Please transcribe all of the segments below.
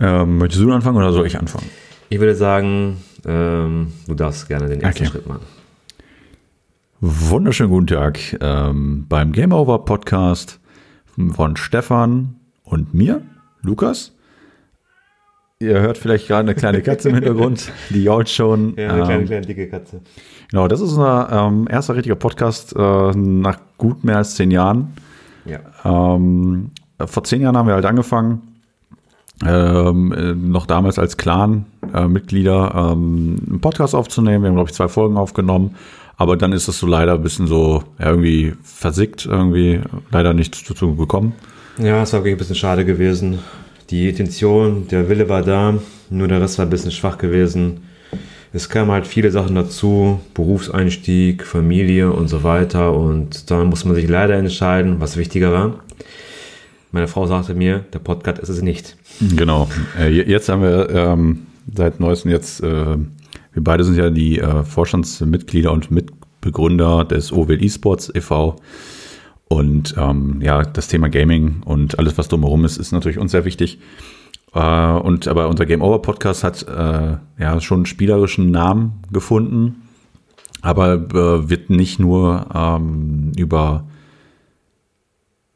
Ähm, möchtest du anfangen oder soll ich anfangen? Ich würde sagen, ähm, du darfst gerne den ersten Okay. Schritt machen. Wunderschönen guten Tag ähm, beim Game Over Podcast von Stefan und mir, Lukas. Ihr hört vielleicht gerade eine kleine Katze im Hintergrund, die jault schon. Ähm, kleine dicke Katze. Genau, das ist unser ähm, erster richtiger Podcast äh, nach gut mehr als zehn Jahren. Ja. Ähm, vor zehn Jahren haben wir halt angefangen, ähm, äh, noch damals als Clan-Mitglieder ähm, einen Podcast aufzunehmen. Wir haben, glaube ich, zwei Folgen aufgenommen. Aber dann ist das so leider ein bisschen so ja, irgendwie versickt, irgendwie leider nicht dazu gekommen. Ja, es war wirklich ein bisschen schade gewesen. Die Intention, der Wille war da, nur der Rest war ein bisschen schwach gewesen. Es kamen halt viele Sachen dazu, Berufseinstieg, Familie und so weiter. Und da muss man sich leider entscheiden, was wichtiger war. Meine Frau sagte mir, der Podcast ist es nicht. Genau. Äh, je- jetzt haben wir ähm, seit neuestem jetzt, äh, wir beide sind ja die äh, Vorstandsmitglieder und Mitbegründer des OWL eSports e.V. Und ähm, ja, das Thema Gaming und alles, was drumherum ist, ist natürlich uns sehr wichtig. Äh, und aber unser Game Over Podcast hat äh, ja schon einen spielerischen Namen gefunden, aber äh, wird nicht nur ähm, über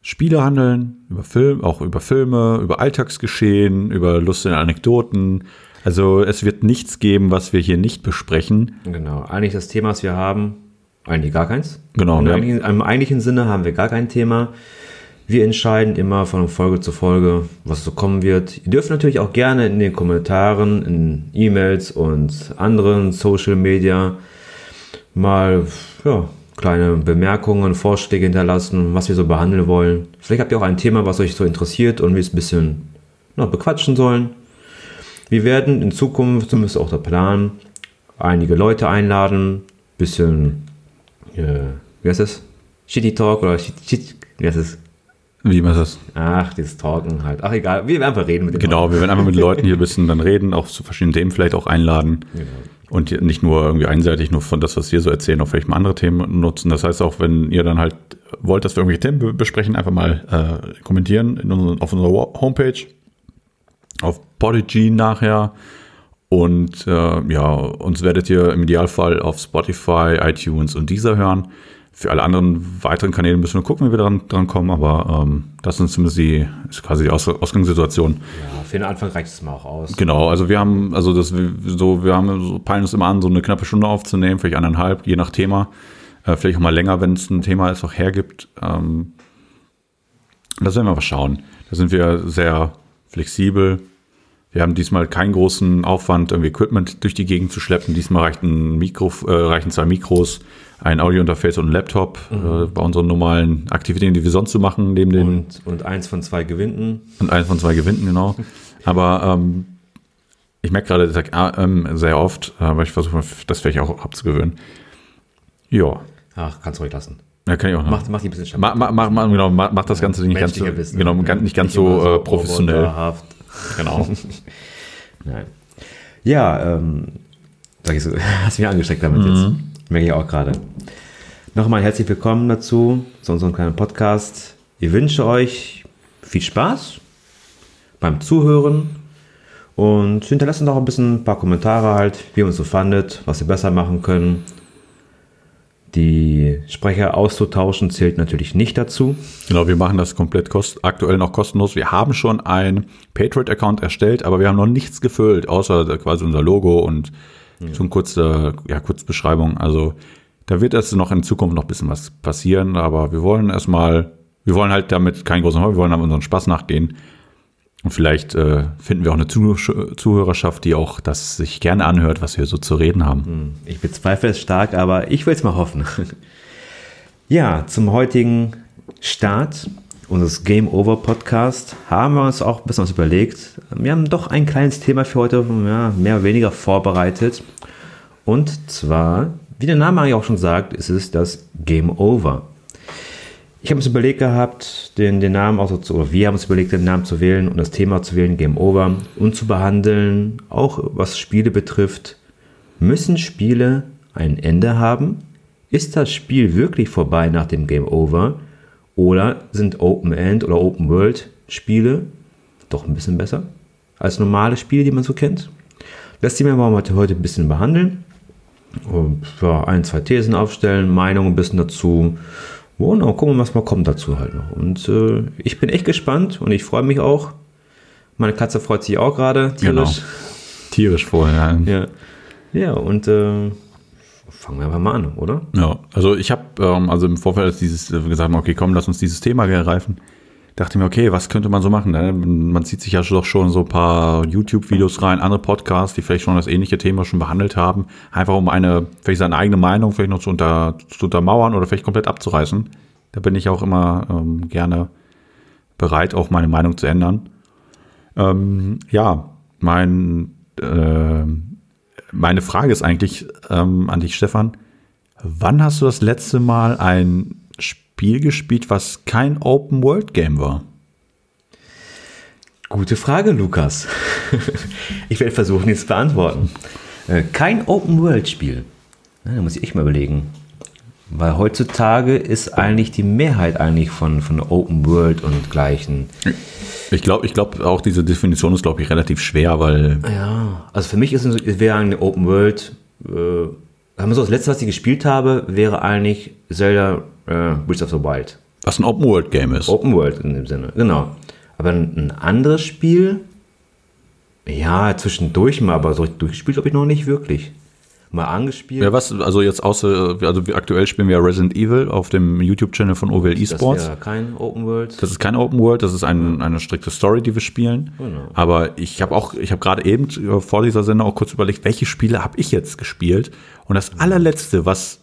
Spiele handeln, über Film, auch über Filme, über Alltagsgeschehen, über lustige Anekdoten. Also es wird nichts geben, was wir hier nicht besprechen. Genau. Eigentlich das Thema, was wir haben, eigentlich gar keins. Genau, Im wir- eigentlichen, Im eigentlichen Sinne haben wir gar kein Thema. Wir entscheiden immer von Folge zu Folge, was so kommen wird. Ihr dürft natürlich auch gerne in den Kommentaren, in E-Mails und anderen Social Media mal ja, kleine Bemerkungen, Vorschläge hinterlassen, was wir so behandeln wollen. Vielleicht habt ihr auch ein Thema, was euch so interessiert und wir es ein bisschen noch bequatschen sollen. Wir werden in Zukunft, zumindest auch der Plan, einige Leute einladen, bisschen, äh, wie heißt das? Shitty Talk oder Shit, Shit, wie heißt es? Wie ist das? Ach, dieses Talken halt. Ach, egal, wir werden einfach reden mit den Genau, wir werden einfach mit Leuten hier ein bisschen dann reden, auch zu verschiedenen Themen vielleicht auch einladen. Genau. Und nicht nur irgendwie einseitig nur von das, was wir so erzählen, auch vielleicht mal andere Themen nutzen. Das heißt auch, wenn ihr dann halt wollt, dass wir irgendwelche Themen be- besprechen, einfach mal äh, kommentieren unseren, auf unserer Homepage, auf Podigy nachher. Und äh, ja, uns werdet ihr im Idealfall auf Spotify, iTunes und dieser hören. Für alle anderen weiteren Kanäle müssen wir gucken, wie wir dran, dran kommen, aber ähm, das sind zumindest die, ist quasi die Aus Ausgangssituation. Ja, für den Anfang reicht es mal auch aus. Genau, also wir haben, also das so, wir haben so peilen uns immer an, so eine knappe Stunde aufzunehmen, vielleicht eineinhalb, je nach Thema. Äh, vielleicht auch mal länger, wenn es ein Thema ist, auch hergibt. Ähm, das werden wir mal schauen. Da sind wir sehr flexibel. Wir haben diesmal keinen großen Aufwand, irgendwie Equipment durch die Gegend zu schleppen. Diesmal reicht ein Mikro, äh, reichen zwei Mikros, ein Audiointerface und ein Laptop äh, bei unseren normalen Aktivitäten, die wir sonst so machen, neben den Und, und eins von zwei Gewinnten. und eins von zwei gewinnen, genau. Aber ähm, ich merke gerade, ich sag, ah, ähm, sehr oft, aber ich versuche das vielleicht auch abzugewöhnen. Ja, Ach, kannst du ruhig lassen. ja, kann ich auch noch. Mach, mach die ein bisschen Mach, mach, mach, mach, genau, mach, mach das Ganze nicht ganz Wissen. genau, nicht ganz immer so, äh, professionell. Genau. Nein. Ja, ähm, sag ich so, hast mich angesteckt damit Mhm. jetzt. Merke ich auch gerade. Nochmal herzlich willkommen dazu, zu unserem kleinen Podcast. Ich wünsche euch viel Spaß beim Zuhören und hinterlasst uns auch ein bisschen ein paar Kommentare halt, wie ihr uns so fandet, was wir besser machen können. Die Sprecher auszutauschen zählt natürlich nicht dazu. Genau, wir machen das komplett kost aktuell noch kostenlos. Wir haben schon ein Patriot-Account erstellt, aber wir haben noch nichts gefüllt, außer quasi unser Logo und so eine kurze ja, Kurzbeschreibung. Also da wird jetzt noch in Zukunft noch ein bisschen was passieren, aber wir wollen erstmal, wir wollen halt damit keinen großen Hobby, wir wollen aber unseren Spaß nachgehen. Und vielleicht äh, finden wir auch eine Zuh Zuhörerschaft, die auch das sich gerne anhört, was wir so zu reden haben. Ich bezweifle es stark, aber ich will es mal hoffen. Ja, zum heutigen Start unseres Game Over Podcast haben wir uns auch ein bisschen was überlegt. Wir haben doch ein kleines Thema für heute ja, mehr oder weniger vorbereitet. Und zwar, wie der Name eigentlich auch schon sagt, ist es das Game Over. Ich habe uns überlegt gehabt, den, den Namen auch so zu, oder wir haben uns überlegt, den Namen zu wählen und das Thema zu wählen, Game Over, und zu behandeln, auch was Spiele betrifft. Müssen Spiele ein Ende haben? Ist das Spiel wirklich vorbei nach dem Game Over? Oder sind Open End oder Open World Spiele doch ein bisschen besser? als normale Spiele, die man so kennt. Das Thema wollen wir heute ein bisschen behandeln. Und, ja, ein, zwei Thesen aufstellen, Meinungen ein bisschen dazu. Und dann gucken wir, was mal kommt dazu halt noch. Und äh, ich bin echt gespannt und ich freue mich auch. Meine Katze freut sich auch gerade tierisch. Genau. Tierisch vorher. Ja, ja und äh, fangen wir einfach mal an, oder? Ja, also ich habe ähm, also im Vorfeld dieses äh, gesagt, okay, komm, lass uns dieses Thema ergreifen. Dachte mir, okay, was könnte man so machen? Ne? Man zieht sich ja doch schon so ein paar YouTube-Videos rein, andere Podcasts, die vielleicht schon das ähnliche Thema schon behandelt haben, einfach um eine, vielleicht seine eigene Meinung vielleicht noch zu, unter, zu untermauern oder vielleicht komplett abzureißen. Da bin ich auch immer ähm, gerne bereit, auch meine Meinung zu ändern. Ähm, ja, mein, äh, meine Frage ist eigentlich ähm, an dich, Stefan. Wann hast du das letzte Mal ein Spiel gespielt, was kein Open-World-Game war? Gute Frage, Lukas. ich werde versuchen, jetzt zu beantworten. Äh, kein Open-World-Spiel. Da muss ich echt mal überlegen. Weil heutzutage ist eigentlich die Mehrheit eigentlich von, von Open World und gleichen. Ich glaube, ich glaube auch diese Definition ist, glaube ich, relativ schwer, weil. Ja, also für mich ist es wäre eine Open World. Äh, haben wir so das letzte, was ich gespielt habe, wäre eigentlich Zelda äh, Breath of the Wild. Was ein Open World Game ist. Open World in dem Sinne, genau. Aber ein, anderes Spiel, ja, zwischendurch mal, aber so durchgespielt habe ich noch nicht wirklich mal angespielt. Ja, was, also jetzt außer, also aktuell spielen wir Resident Evil auf dem YouTube-Channel von OWL Esports. Das ist ja kein Open World. Das ist kein Open World, das ist ein, eine strikte Story, die wir spielen. Genau. Aber ich habe auch, ich habe gerade eben äh, vor dieser Sendung auch kurz überlegt, welche Spiele habe ich jetzt gespielt? Und das allerletzte, was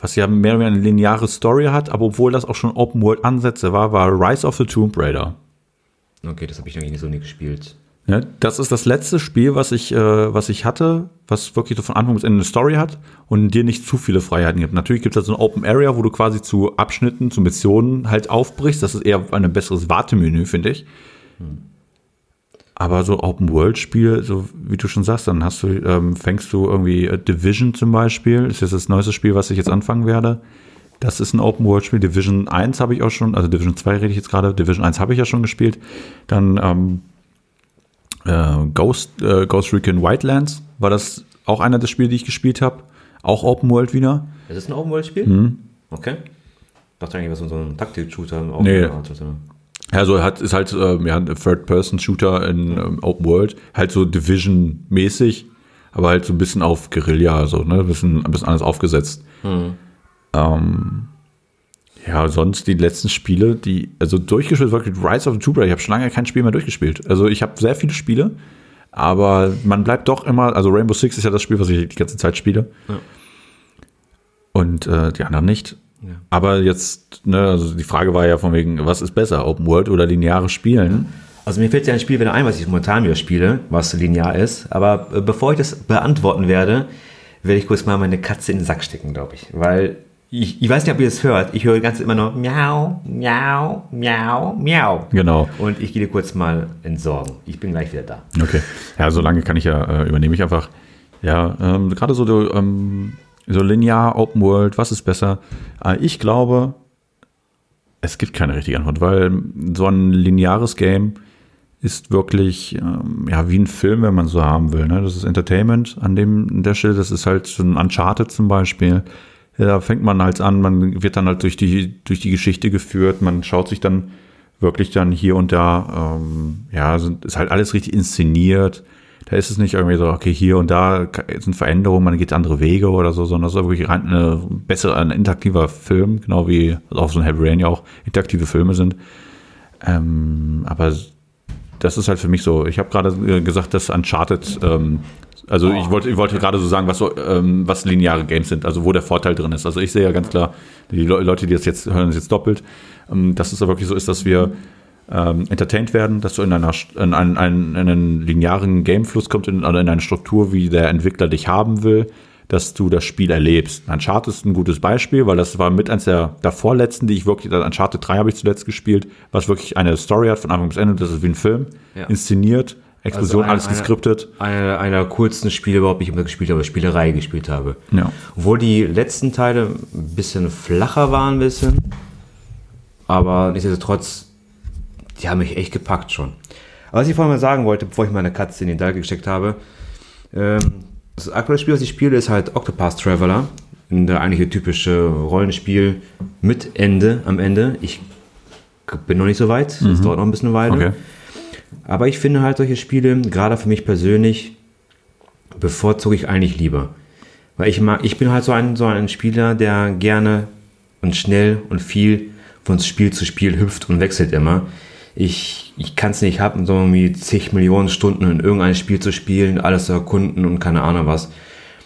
was ja mehr oder weniger eine lineare Story hat, aber obwohl das auch schon Open World Ansätze war, war Rise of the Tomb Raider. Okay, das habe ich eigentlich so nie gespielt. Ja, das ist das letzte Spiel, was ich, äh, was ich hatte, was wirklich so von Anfang bis Ende eine Story hat und dir nicht zu viele Freiheiten gibt. Natürlich gibt es halt so ein Open Area, wo du quasi zu Abschnitten, zu Missionen halt aufbrichst. Das ist eher ein besseres Wartemenü, finde ich. Hm. Aber so Open World Spiel, so wie du schon sagst, dann hast du, ähm, fängst du irgendwie äh, Division zum Beispiel, ist jetzt das neueste Spiel, was ich jetzt anfangen werde. Das ist ein Open World Spiel. Division 1 habe ich auch schon, also Division 2 rede ich jetzt gerade, Division 1 habe ich ja schon gespielt. Dann ähm, äh, Ghost, äh, Ghost Recon Wildlands war das auch einer der Spiele, die ich gespielt habe. Auch Open World wieder. Ist das ein Open World Spiel? Mhm. Okay. Ich dachte eigentlich, was so ein Taktik-Shooter. Nee. Also hat ist halt ähm, ja, ein Third-Person-Shooter in ähm, Open World, halt so Division-mäßig, aber halt so ein bisschen auf Guerilla, so, ne? Ein bisschen, ein bisschen anders aufgesetzt. Mhm. Ähm, ja, sonst die letzten Spiele, die, also durchgespielt, wirklich Rise of the Tomb Raider, ich habe schon lange kein Spiel mehr durchgespielt. Also ich habe sehr viele Spiele, aber man bleibt doch immer, also Rainbow Six ist ja das Spiel, was ich die ganze Zeit spiele. Ja. Und äh, die anderen nicht. Ja. Aber jetzt, ne, also die Frage war ja von wegen, was ist besser, Open World oder lineares Spielen? Also mir fällt ja ein Spiel wieder ein, was ich momentan wieder spiele, was linear ist. Aber äh, bevor ich das beantworten werde, werde ich kurz mal meine Katze in den Sack stecken, glaube ich. Weil ich, ich, weiß nicht, ob ihr das hört. Ich höre ganz immer noch Miau, Miau, Miau, Miau. Genau. Und ich gehe dir kurz mal entsorgen. Ich bin gleich wieder da. Okay. Ja, so lange kann ich ja, äh, übernehme ich einfach. Ja, ähm, gerade so, ähm, so linear, Open World, was ist besser? Äh, ich glaube, es gibt keine richtige Antwort, weil so ein lineares Game ist wirklich ähm, ja wie ein Film, wenn man so haben will. Ne? Das ist Entertainment an dem an der Stelle. Das ist halt so ein Uncharted zum Beispiel da fängt man halt an, man wird dann halt durch die, durch die Geschichte geführt, man schaut sich dann wirklich dann hier und da, ähm, ja, sind, ist halt alles richtig inszeniert. Da ist es nicht irgendwie so, okay, hier und da sind Veränderungen, man geht andere Wege oder so, sondern es ist wirklich rein eine ein interaktiver Film, genau wie auch so ein Heavy Rain ja auch interaktive Filme sind. Ähm, aber das ist halt für mich so, ich habe gerade äh, gesagt, dass Uncharted ähm, also oh. ich wollte, ich wollte gerade so sagen, was, ähm, was lineare Games sind, also wo der Vorteil drin ist. Also ich sehe ja ganz klar, die Leute, die das jetzt hören, das jetzt doppelt, ähm, dass es aber wirklich so ist, dass wir ähm, entertained werden, dass du in, einer, in, einen, in einen linearen Gamefluss kommst, in, oder in eine Struktur, wie der Entwickler dich haben will, dass du das Spiel erlebst. Uncharted ist ein gutes Beispiel, weil das war mit eins der davorletzten, die ich wirklich, Uncharted 3 habe ich zuletzt gespielt, was wirklich eine Story hat von Anfang bis Ende, das ist wie ein Film, ja. inszeniert Explosion, also alles geskriptet. Einer einer coolsten Spiele überhaupt, ich immer gespielt habe, Spielerei gespielt habe. Ja. Obwohl die letzten Teile ein bisschen flacher waren, ein bisschen. Aber nichtsdestotrotz, die haben mich echt gepackt schon. was ich vorhin mal sagen wollte, bevor ich meine Katze in den Dalge gesteckt habe, ähm, das aktuelle Spiel, was ich spiele, ist halt Octopath Traveler. Der eigentliche typische Rollenspiel mit Ende am Ende. Ich bin noch nicht so weit, es dauert noch ein bisschen eine Weile. Okay. Aber ich finde halt solche Spiele, gerade für mich persönlich, bevorzuge ich eigentlich lieber. Weil ich mag, ich bin halt so ein, so ein Spieler, der gerne und schnell und viel von Spiel zu Spiel hüpft und wechselt immer. Ich, ich kann es nicht haben, so irgendwie zig Millionen Stunden in irgendein Spiel zu spielen, alles zu erkunden und keine Ahnung was.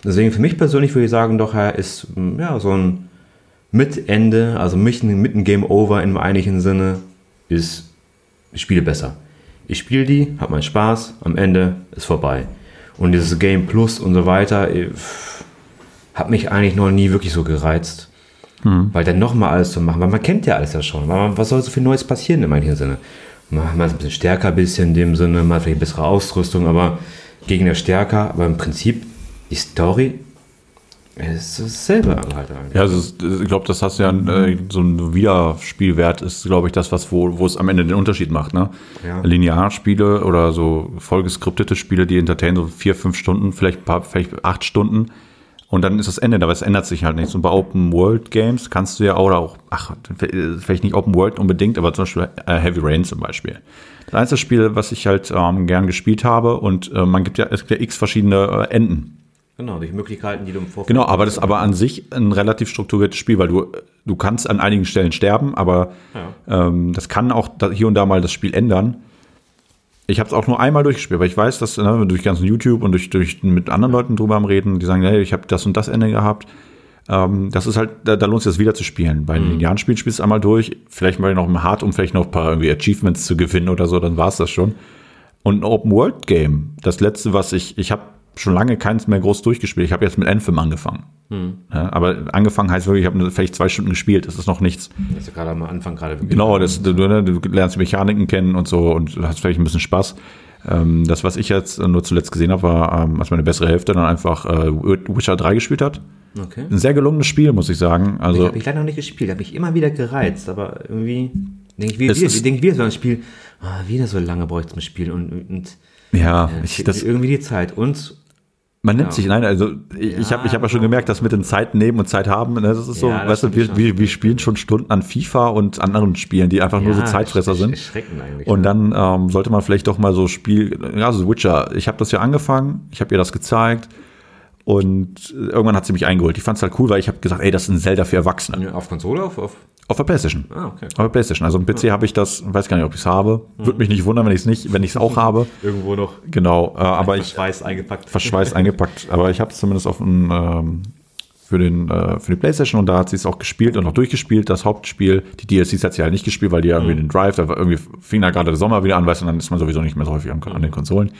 Deswegen für mich persönlich würde ich sagen, doch, er ist mm, ja so ein mit Ende, also mit, einem Game Over im eigentlichen Sinne, ist Spiele besser. Ich spiele die, habe meinen Spaß, am Ende ist vorbei. Und dieses Game Plus und so weiter, eh, pff, hat mich eigentlich noch nie wirklich so gereizt. Weil dann nochmal alles zu machen, weil man kennt ja alles ja schon. Man, was soll so viel Neues passieren im eigentlichen Sinne? Man man ist ein bisschen stärker, ein bisschen in dem Sinne, man hat vielleicht bessere Ausrüstung, aber Gegner stärker. Aber im Prinzip, die Story ist dasselbe halt. Ja, also ich glaube, das hast du ja äh, so ein Wiederspielwert ist, glaube ich, das, was wo, wo es am Ende den Unterschied macht. Ne? Ja. Linearspiele oder so vollgeskriptete Spiele, die entertainen so vier, fünf Stunden, vielleicht, paar, vielleicht acht Stunden. Und dann ist das Ende, aber es ändert sich halt nichts. Und bei Open World Games kannst du ja oder auch, ach, vielleicht nicht Open World unbedingt, aber zum Beispiel äh, Heavy Rain zum Beispiel. Das einzige Spiel, was ich halt ähm, gern gespielt habe und äh, man gibt ja, es gibt ja x verschiedene äh, Enden. Genau, durch Möglichkeiten, die du im Vorfeld Genau, aber das ist aber an sich ein relativ strukturiertes Spiel, weil du, du kannst an einigen Stellen sterben, aber ähm, das kann auch hier und da mal das Spiel ändern. Ich habe es auch nur einmal durchgespielt, weil ich weiß, dass ne, durch ganzen YouTube und durch, durch mit anderen Leuten drüber am Reden, die sagen, hey, ich habe das und das Ende gehabt. Ähm, das ist halt, da, da lohnt es sich das wieder zu spielen. Bei einem linearen Spiel spielst du einmal durch, vielleicht mal noch im Hard, um vielleicht noch ein paar irgendwie Achievements zu gewinnen oder so, dann war es das schon. Und ein Open-World-Game, das letzte, was ich, ich habe schon lange keins mehr groß durchgespielt. Ich habe jetzt mit Anthem angefangen. Ja, aber angefangen heißt wirklich, ich habe vielleicht zwei Stunden gespielt, das ist noch nichts. Das ist ja gerade am Anfang gerade. Genau, das, du, du, du lernst die Mechaniken kennen und so und hast vielleicht ein bisschen Spaß. Ähm, das, was ich jetzt nur zuletzt gesehen habe, war, ähm, als meine bessere Hälfte dann einfach äh, Witcher 3 gespielt hat. Okay. Ein sehr gelungenes Spiel, muss ich sagen. Ich Also, habe ich leider noch nicht gespielt, habe mich immer wieder gereizt, aber irgendwie denke ich wieder, ist- denk ich wieder so ein Spiel, ah, wieder so lange brauche ich zum Spiel und, und ja, äh, ich, das, irgendwie die Zeit und man nimmt ja. sich, nein, also ich, ich habe ich hab ja schon gemerkt, dass mit den Zeit nehmen und Zeit haben, ne, das ist so, Ja, das weißt du, wir, wir, wir spielen schon Stunden an FIFA und anderen Spielen, die einfach nur so Ja, Zeitfresser sind. Und dann ähm, sollte man vielleicht doch mal so Spiel, ja, so Witcher. Ich habe das ja angefangen, ich habe ihr das gezeigt und äh, irgendwann hat sie mich eingeholt. Ich fand es halt cool, weil ich habe gesagt, ey, das ist ein Zelda für Erwachsene. auf Konsole auf, auf Auf der Playstation. Ah, okay. Auf der Playstation. Also im PC habe ich das, weiß gar nicht, ob ich es habe. Würde mich nicht wundern, wenn ich es nicht, wenn ich es auch habe. irgendwo noch Genau. Äh, aber ich Schweiß eingepackt. verschweißt eingepackt. Aber ich habe es zumindest auf dem, ähm, für, den, äh, für die Playstation und da hat sie es auch gespielt und auch durchgespielt. Das Hauptspiel, die DLCs hat sie halt nicht gespielt, weil die ja irgendwie den Drive, da irgendwie fing da gerade der Sommer wieder an, weißt du, und dann ist man sowieso nicht mehr so häufig an, an den Konsolen.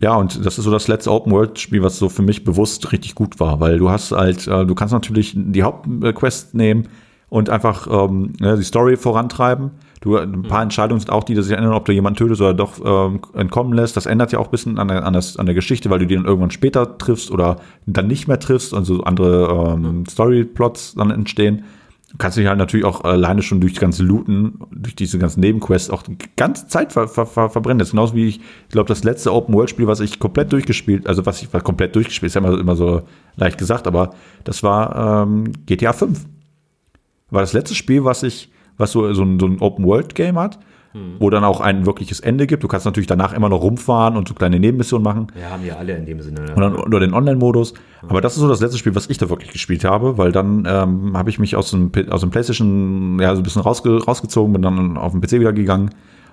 Ja, und das ist so das letzte Open-World-Spiel, was so für mich bewusst richtig gut war, weil du hast halt, äh, du kannst natürlich die Hauptquest nehmen und einfach ähm, ja, die Story vorantreiben. Du, ein paar Entscheidungen sind auch die, die sich ändern, ob du jemanden tötest oder doch ähm, entkommen lässt. Das ändert ja auch ein bisschen an der, an, das, an der Geschichte, weil du die dann irgendwann später triffst oder dann nicht mehr triffst und so andere ähm, Story-Plots dann entstehen. Du kannst dich halt natürlich auch alleine schon durch die ganze Looten, durch diese ganzen Nebenquests auch die ganze Zeit ver ver ver verbrennen. Das ist genauso wie ich, ich glaube, das letzte Open-World-Spiel, was ich komplett durchgespielt, also was ich komplett durchgespielt, ist ja immer, immer so leicht gesagt, aber das war ähm, GTA 5. War das letzte Spiel, was ich, was so, so ein, so ein Open-World-Game hat, wo dann auch ein wirkliches Ende gibt. Du kannst natürlich danach immer noch rumfahren und so kleine Nebenmissionen machen. Ja, haben ja alle in dem Sinne. Ne? Und dann nur den Online-Modus. Aber das ist so das letzte Spiel, was ich da wirklich gespielt habe, weil dann ähm, habe ich mich aus dem, aus dem PlayStation ja so ein bisschen rausge rausgezogen, bin dann auf den PC wieder gegangen,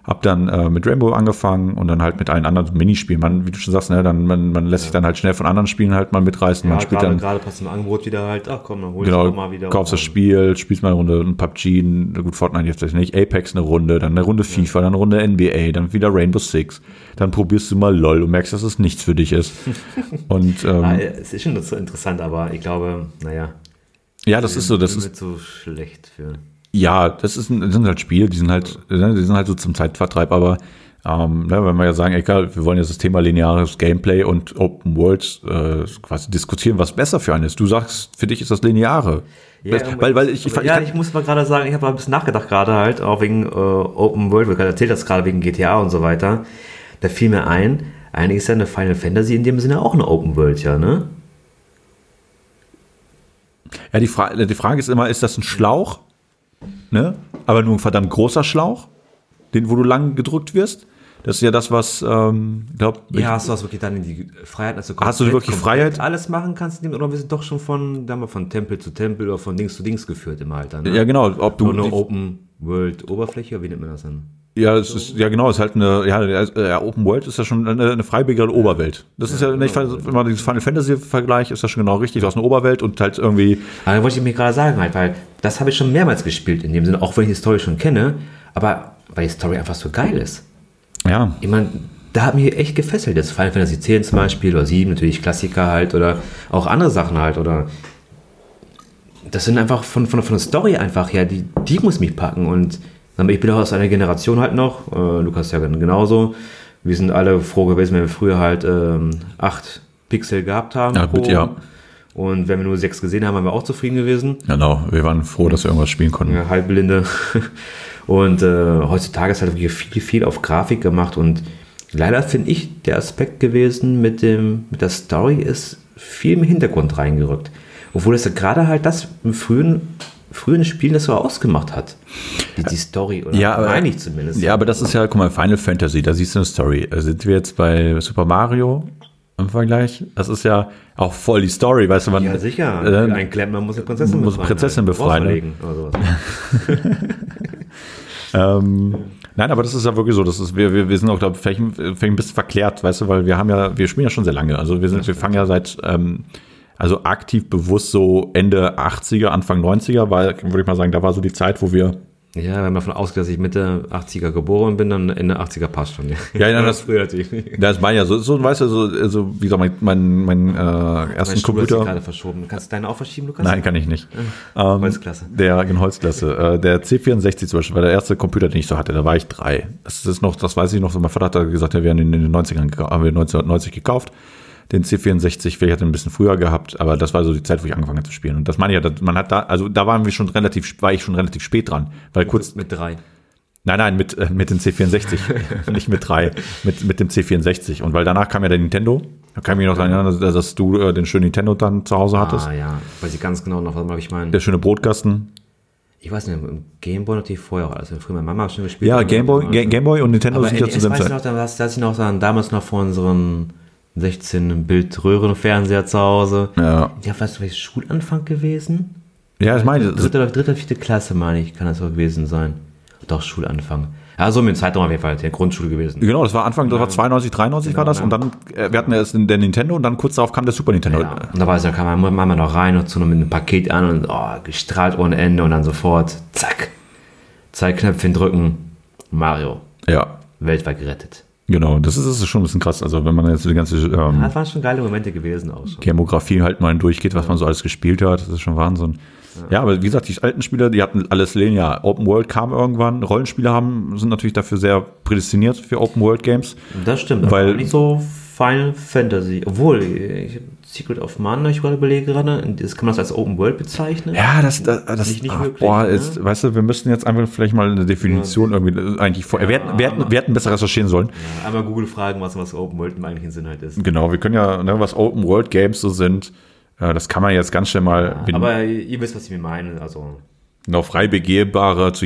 habe dann äh, mit Rainbow angefangen und dann halt mit allen anderen Minispielen. Man, wie du schon sagst, ne, dann, man, man lässt sich dann halt schnell von anderen Spielen halt mal mitreißen. ja, man spielt gerade, dann gerade passt im Angebot wieder halt, ach komm, dann hol ich Genau, auch mal wieder. kaufst das Spiel, spielst mal eine Runde ein PUBG, gut, Fortnite jetzt nicht, Apex eine Runde, dann eine Runde FIFA, dann eine Runde NBA, dann wieder Rainbow Six, dann probierst du mal LOL und merkst, dass es nichts für dich ist. und ähm, Ah, es ist schon so interessant, aber ich glaube, naja. ja, das ist so, das ist, so schlecht für. Ja, das ist ein, das sind halt Spiele, die sind halt, die sind halt so zum Zeitvertreib, aber Ähm, ne, wenn wir ja sagen, egal, wir wollen jetzt das Thema lineares Gameplay und Open World äh, quasi diskutieren, was besser für einen ist. Du sagst, für dich ist das lineare. Ja, weil, weil ich, ich, ja, ich, ich muss mal gerade sagen, ich habe ein bisschen nachgedacht gerade halt, auch wegen äh, Open World, weil du erzählt hast gerade wegen GTA und so weiter. Da fiel mir ein, eigentlich ist ja eine Final Fantasy in dem Sinne auch eine Open World, ja, ne? Ja, die, Fra die Frage ist immer, ist das ein Schlauch? Ne? Aber nur ein verdammt großer Schlauch, den, wo du lang gedrückt wirst? Das ist ja das, was, ähm, glaub, Ja, hast du das wirklich dann in die Freiheit, also Hast du wirklich Freiheit? Alles machen kannst, oder wir sind doch schon von, da haben wir von Tempel zu Tempel oder von Dings zu Dings geführt im Alter. Ne? Ja, genau. Ob du. Oder eine Open World Oberfläche, wie nennt man das dann? Ja, es ist, ja genau, es ist halt eine, ja, Open World ist ja schon eine, eine freibegriffene Oberwelt. Das ist ja, nicht, wenn man dieses Final Fantasy Vergleich ist das schon genau richtig. Du hast eine Oberwelt und halt irgendwie. Aber wollte ich mir gerade sagen, halt, weil das habe ich schon mehrmals gespielt in dem Sinne, auch wenn ich die Story schon kenne, aber weil die Story einfach so geil ist. Ja. Ich meine, da hat mich echt gefesselt. Das Final Fantasy X zum Beispiel oder 7, natürlich Klassiker halt oder auch andere Sachen halt oder das sind einfach von, von, von der Story einfach her, die, die muss mich packen und ich bin auch aus einer Generation halt noch, äh, Lukas ja genauso. Wir sind alle froh gewesen, wenn wir früher halt ähm, 8 Pixel gehabt haben. Ja, gut, ja. Und wenn wir nur 6 gesehen haben, waren wir auch zufrieden gewesen. Genau, wir waren froh, dass wir irgendwas spielen konnten. Ja, halbblinde. Und äh, heutzutage ist halt wirklich viel, viel auf Grafik gemacht und leider finde ich der Aspekt gewesen mit, dem, mit der Story ist viel im Hintergrund reingerückt. Obwohl es ja gerade halt das im frühen frühen Spielen das so ausgemacht hat. Die, die Story, oder ja, meine ich zumindest. Ja, aber das ist ja, guck mal, Final Fantasy, da siehst du eine Story. Sind wir jetzt bei Super Mario im Vergleich? Das ist ja auch voll die Story, weißt du, man. Ja, sicher. Äh, Ein Klempner muss eine Prinzessin muss befreien. Prinzessin befreien. Ne? ähm, nein, aber das ist ja wirklich so, das ist, wir, wir, wir sind auch, glaube ich, vielleicht, vielleicht ein bisschen verklärt, weißt du, weil wir haben ja, wir spielen ja schon sehr lange. Also wir sind, wir fangen ja seit ähm, also aktiv bewusst so Ende 80er, Anfang 90er, weil, würde ich mal sagen, da war so die Zeit, wo wir ja, wenn man davon ausgeht, dass ich Mitte 80er geboren bin, dann Ende 80er passt schon. Ja, ja, ja das, früher natürlich. Das meine ja so, so weißt du, so, so wie gesagt, mein, mein, mein äh, ersten Computer. gerade verschoben. Kannst du deinen auch verschieben, Lukas? Nein, kann ich nicht. Ja, ähm, Holzklasse. Der in Holzklasse. Äh, der C64 zum Beispiel war der erste Computer, den ich so hatte. Da war ich drei. Das ist noch, das weiß ich noch. So mein Vater hat gesagt, wir haben in den 90ern haben wir 1990 gekauft den C64, vielleicht hat er ein bisschen früher gehabt, aber das war so die Zeit, wo ich angefangen habe zu spielen. Und das meine ich ja, man hat da, also da waren wir schon relativ, war ich schon relativ spät dran, weil kurz. Mit drei. Nein, nein, mit, äh, mit dem C64, nicht mit drei, mit, mit dem C64. Und weil danach kam ja der Nintendo. Da kann ich mich noch daran erinnern, dass, dass du äh, den schönen Nintendo dann zu Hause hattest. Ah, ja, weiß ich ganz genau noch, was ich meine. Der schöne Brotkasten. Ich weiß nicht, Gameboy natürlich vorher auch, also früher meine Mama schon gespielt. Ja, Gameboy, Gameboy und Nintendo sind ja zusammen. Ich weiß noch, dass, dass ich noch damals noch vor unseren 16 Bildröhrenfernseher zu Hause. Ja. Ja, weißt du, welches Schulanfang gewesen? Ja, das meine ich. Dritte, dritte, vierte Klasse, meine ich, kann das auch gewesen sein. Doch, Schulanfang. Ja, so mit dem Zeitraum auf jeden Fall, der Grundschule gewesen. Genau, das war Anfang, das war 92, 93 genau, war das. Und dann, äh, wir hatten erst der Nintendo und dann kurz darauf kam der Super Nintendo. Ja, und da war es, da kam meine Mama noch rein und zu mit einem Paket an und oh, gestrahlt ohne Ende und dann sofort, zack, zwei Knöpfchen drücken, Mario. Ja. Weltweit gerettet. Genau, das ist, das ist schon ein bisschen krass. Also wenn man jetzt die ganze ähm, ja, das waren schon geile Momente gewesen auch schon. Demografie halt mal durchgeht, was ja. man so alles gespielt hat, das ist schon Wahnsinn. Ja. ja. aber wie gesagt, die alten Spieler, die hatten alles linear. Open World kam irgendwann. Rollenspiele haben, sind natürlich dafür sehr prädestiniert für Open World Games. Das stimmt, weil nicht so Final Fantasy. Obwohl, ich, Secret of Mana, ich gerade überlege gerade, das kann man das als Open World bezeichnen? Ja, das, das, das ist nicht ach, möglich. Boah, ne? ist, weißt du, wir müssten jetzt einfach vielleicht mal eine Definition ja. irgendwie äh, eigentlich vor. Ja, wir, hätten, wir, hätten, wir hätten besser recherchieren sollen. Ja, einmal Google fragen, was, was Open World im eigentlichen Sinn halt ist. Genau, wir können ja, ne, was Open World Games so sind, ja, das kann man jetzt ganz schnell mal. Ja, aber ihr wisst, was ich mir meine. Also. Noch frei begehbare zu.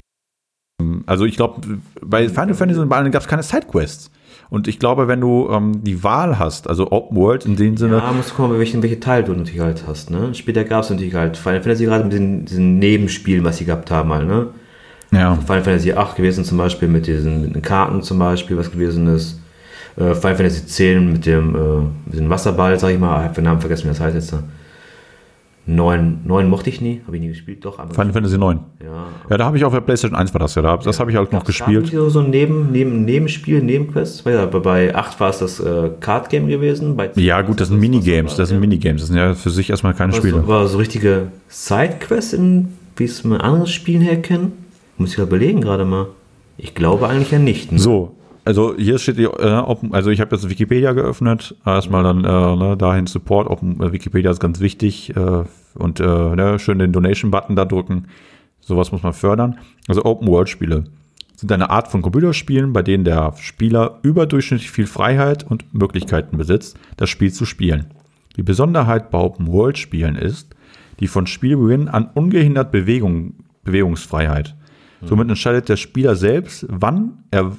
Also ich glaube, bei Final Fantasy und bei allen gab es keine Sidequests. Und ich glaube, wenn du ähm, die Wahl hast, also Open World in dem Sinne. Ja, musst du gucken, welche, welche Teil du natürlich halt hast. Ne? Später gab es natürlich halt Final Fantasy gerade mit diesen, diesen Nebenspielen, was sie gehabt haben halt, ne? Ja. Final Fantasy 8 gewesen zum Beispiel mit diesen mit den Karten zum Beispiel, was gewesen ist. Äh, Final Fantasy 10 mit dem, äh, mit dem Wasserball, sag ich mal. Ich habe den Namen vergessen, wie das heißt jetzt. 9, 9 mochte ich nie, habe ich nie gespielt, doch. Aber Final Fantasy 9. Ja. Ja, da habe ich auf der PlayStation 1 war das ja, da, das ja. habe ich halt noch gespielt. So, so ein Neben, Neben, Nebenspiel, Nebenquest. Ja, bei 8 war es das äh, Card Game gewesen. Bei ja, gut, das sind Minigames, das sind Minigames, das sind ja für sich erstmal keine Spiele. So, war so richtige Sidequests, wie es mit anderen Spielen her kennen? Muss ich ja überlegen gerade mal. Ich glaube eigentlich ja nicht. Ne? So, also hier steht, die, äh, Open, also ich habe jetzt Wikipedia geöffnet, erstmal dann äh, ne, dahin Support, Open, äh, Wikipedia ist ganz wichtig äh, und äh, ne, schön den Donation-Button da drücken, sowas muss man fördern. Also Open-World-Spiele sind eine Art von Computerspielen, bei denen der Spieler überdurchschnittlich viel Freiheit und Möglichkeiten besitzt, das Spiel zu spielen. Die Besonderheit bei Open-World-Spielen ist die von Spielbeginn an ungehindert Bewegung, Bewegungsfreiheit. Somit entscheidet der Spieler selbst, wann er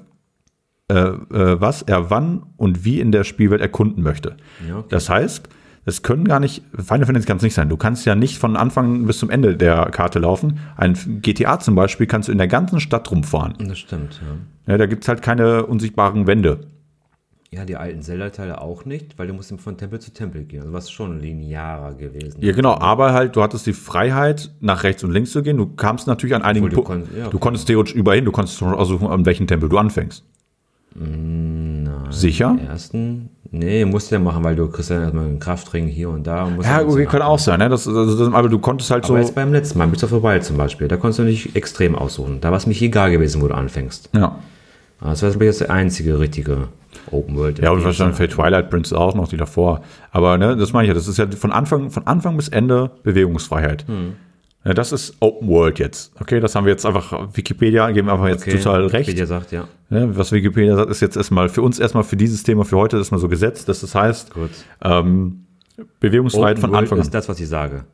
äh, äh, was er wann und wie in der Spielwelt erkunden möchte. Ja, okay. Das heißt, es können gar nicht, Final Fantasy kann es nicht sein. Du kannst ja nicht von Anfang bis zum Ende der Karte laufen. Ein GTA zum Beispiel kannst du in der ganzen Stadt rumfahren. Das stimmt, ja. Ja, da gibt es halt keine unsichtbaren Wände. Ja, die alten Zelda-Teile auch nicht, weil du musst von Tempel zu Tempel gehen. Also was schon linearer gewesen. Ja, genau, aber halt, du hattest die Freiheit, nach rechts und links zu gehen. Du kamst natürlich an einigen du Pu- konnt- ja, Du konntest theoretisch überall hin, du konntest schon aussuchen, an welchem Tempel du anfängst. Sicher? Im ersten? Nee, musst du ja machen, weil du kriegst ja erstmal einen Kraftring hier und da. Und Ja, okay, kann auch sein, ne? Das, also, das, aber du konntest halt Aber so. jetzt beim letzten Mal, of the Wild zum Beispiel, da konntest du nicht extrem aussuchen. Da war es mich egal gewesen, wo du anfängst. Ja. Das war jetzt der einzige richtige Open World. Ja, und wahrscheinlich für Twilight Princess auch noch die davor. Aber ne, das meine ich ja, das ist ja von Anfang, von Anfang bis Ende Bewegungsfreiheit. Hm. Ja, das ist Open World jetzt. Okay, das haben wir jetzt einfach, Wikipedia geben einfach jetzt Okay, total recht. Wikipedia sagt, ja. Ne, was Wikipedia sagt, ist jetzt erstmal für uns erstmal für dieses Thema für heute erstmal so gesetzt, dass das heißt, Gut. ähm, Bewegungsfreiheit Open von World Anfang an. ist das, was ich sage.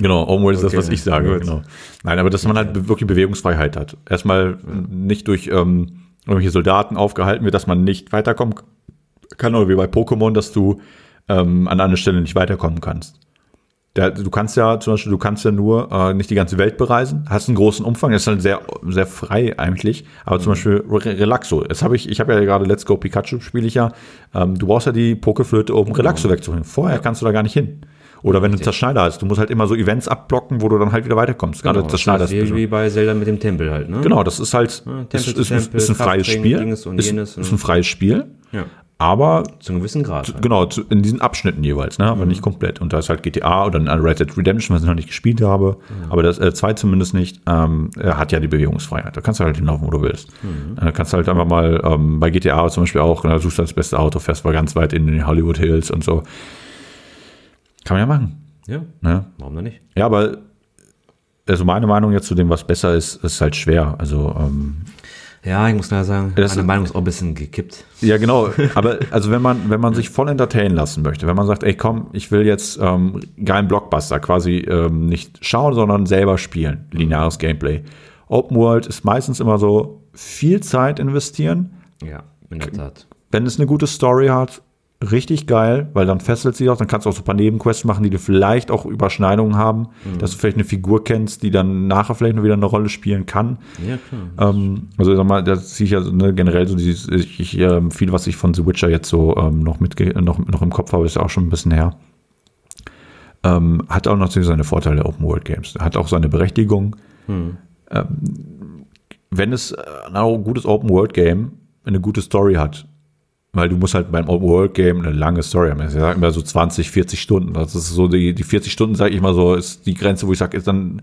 Genau, Open World ist das, Okay, was ich sage. gut. Genau. Nein, aber dass man halt wirklich Bewegungsfreiheit hat. Erstmal nicht durch ähm, irgendwelche Soldaten aufgehalten wird, dass man nicht weiterkommen kann, oder wie bei Pokémon, dass du ähm, an einer Stelle nicht weiterkommen kannst. Der, du kannst ja zum Beispiel, du kannst ja nur äh, nicht die ganze Welt bereisen, hast einen großen Umfang, ist halt sehr, sehr frei eigentlich, aber zum Beispiel Re Relaxo. Das habe ich, ich habe ja gerade Let's Go Pikachu spiele ich ja. Ähm, du brauchst ja die Pokeflöte, um Relaxo wegzuholen. Vorher kannst du da gar nicht hin. Oder wenn du Zerschneider hast, du musst halt immer so Events abblocken, wo du dann halt wieder weiterkommst. Gerade Genau, Zerschneider das ist wie, bei Zelda mit dem Tempel halt, ne? Genau, das ist halt Tempel ist, ist, ein, Tempel, ist ein freies Spiel. Ist, ist ein freies Spiel. Ja. Aber Zu einem gewissen Grad. Halt. genau, zu, in diesen Abschnitten jeweils, ne? aber Mhm. nicht komplett. Und da ist halt GTA oder ein Red Dead Redemption, was ich noch nicht gespielt habe, aber das äh, zwei zumindest nicht, ähm, hat ja die Bewegungsfreiheit. Da kannst du halt hinlaufen, wo du willst. Mhm. Da kannst du halt einfach mal ähm, bei GTA zum Beispiel auch, da suchst du das beste Auto, fährst mal ganz weit in die Hollywood Hills und so. Kann man ja machen. Ja, Ne? warum denn nicht? Ja, aber also meine Meinung jetzt zu dem, was besser ist, ist halt schwer. Also ähm, Ja, ich muss leider sagen, Das- meine Meinung ist auch ein bisschen gekippt. Ja, genau. Aber also wenn man, wenn man sich voll entertainen lassen möchte, wenn man sagt, ey komm, ich will jetzt ähm, geilen Blockbuster quasi ähm, nicht schauen, sondern selber spielen, lineares Gameplay. Open World ist meistens immer so viel Zeit investieren. Ja, in der Tat. Wenn es eine gute Story hat, richtig geil, weil dann fesselt sie auch, dann kannst du auch so ein paar Nebenquests machen, die du vielleicht auch Überschneidungen haben, dass du vielleicht eine Figur kennst, die dann nachher vielleicht noch wieder eine Rolle spielen kann. Ja, klar. Ähm, also sag mal, das sehe ich ja ne, generell so dieses, ich, ich, ähm, viel, was ich von The Witcher jetzt so ähm, noch mitge noch, noch im Kopf habe, ist ja auch schon ein bisschen her. Ähm, hat auch natürlich seine Vorteile Open World Games. Hat auch seine Berechtigung. Ähm, wenn es ein gutes Open World Game eine gute Story hat, weil du musst halt beim Open World Game eine lange Story haben. Ich sage immer so 20, 40 Stunden. Das ist so die, die 40 Stunden, sage ich mal so, ist die Grenze, wo ich sage, ist dann,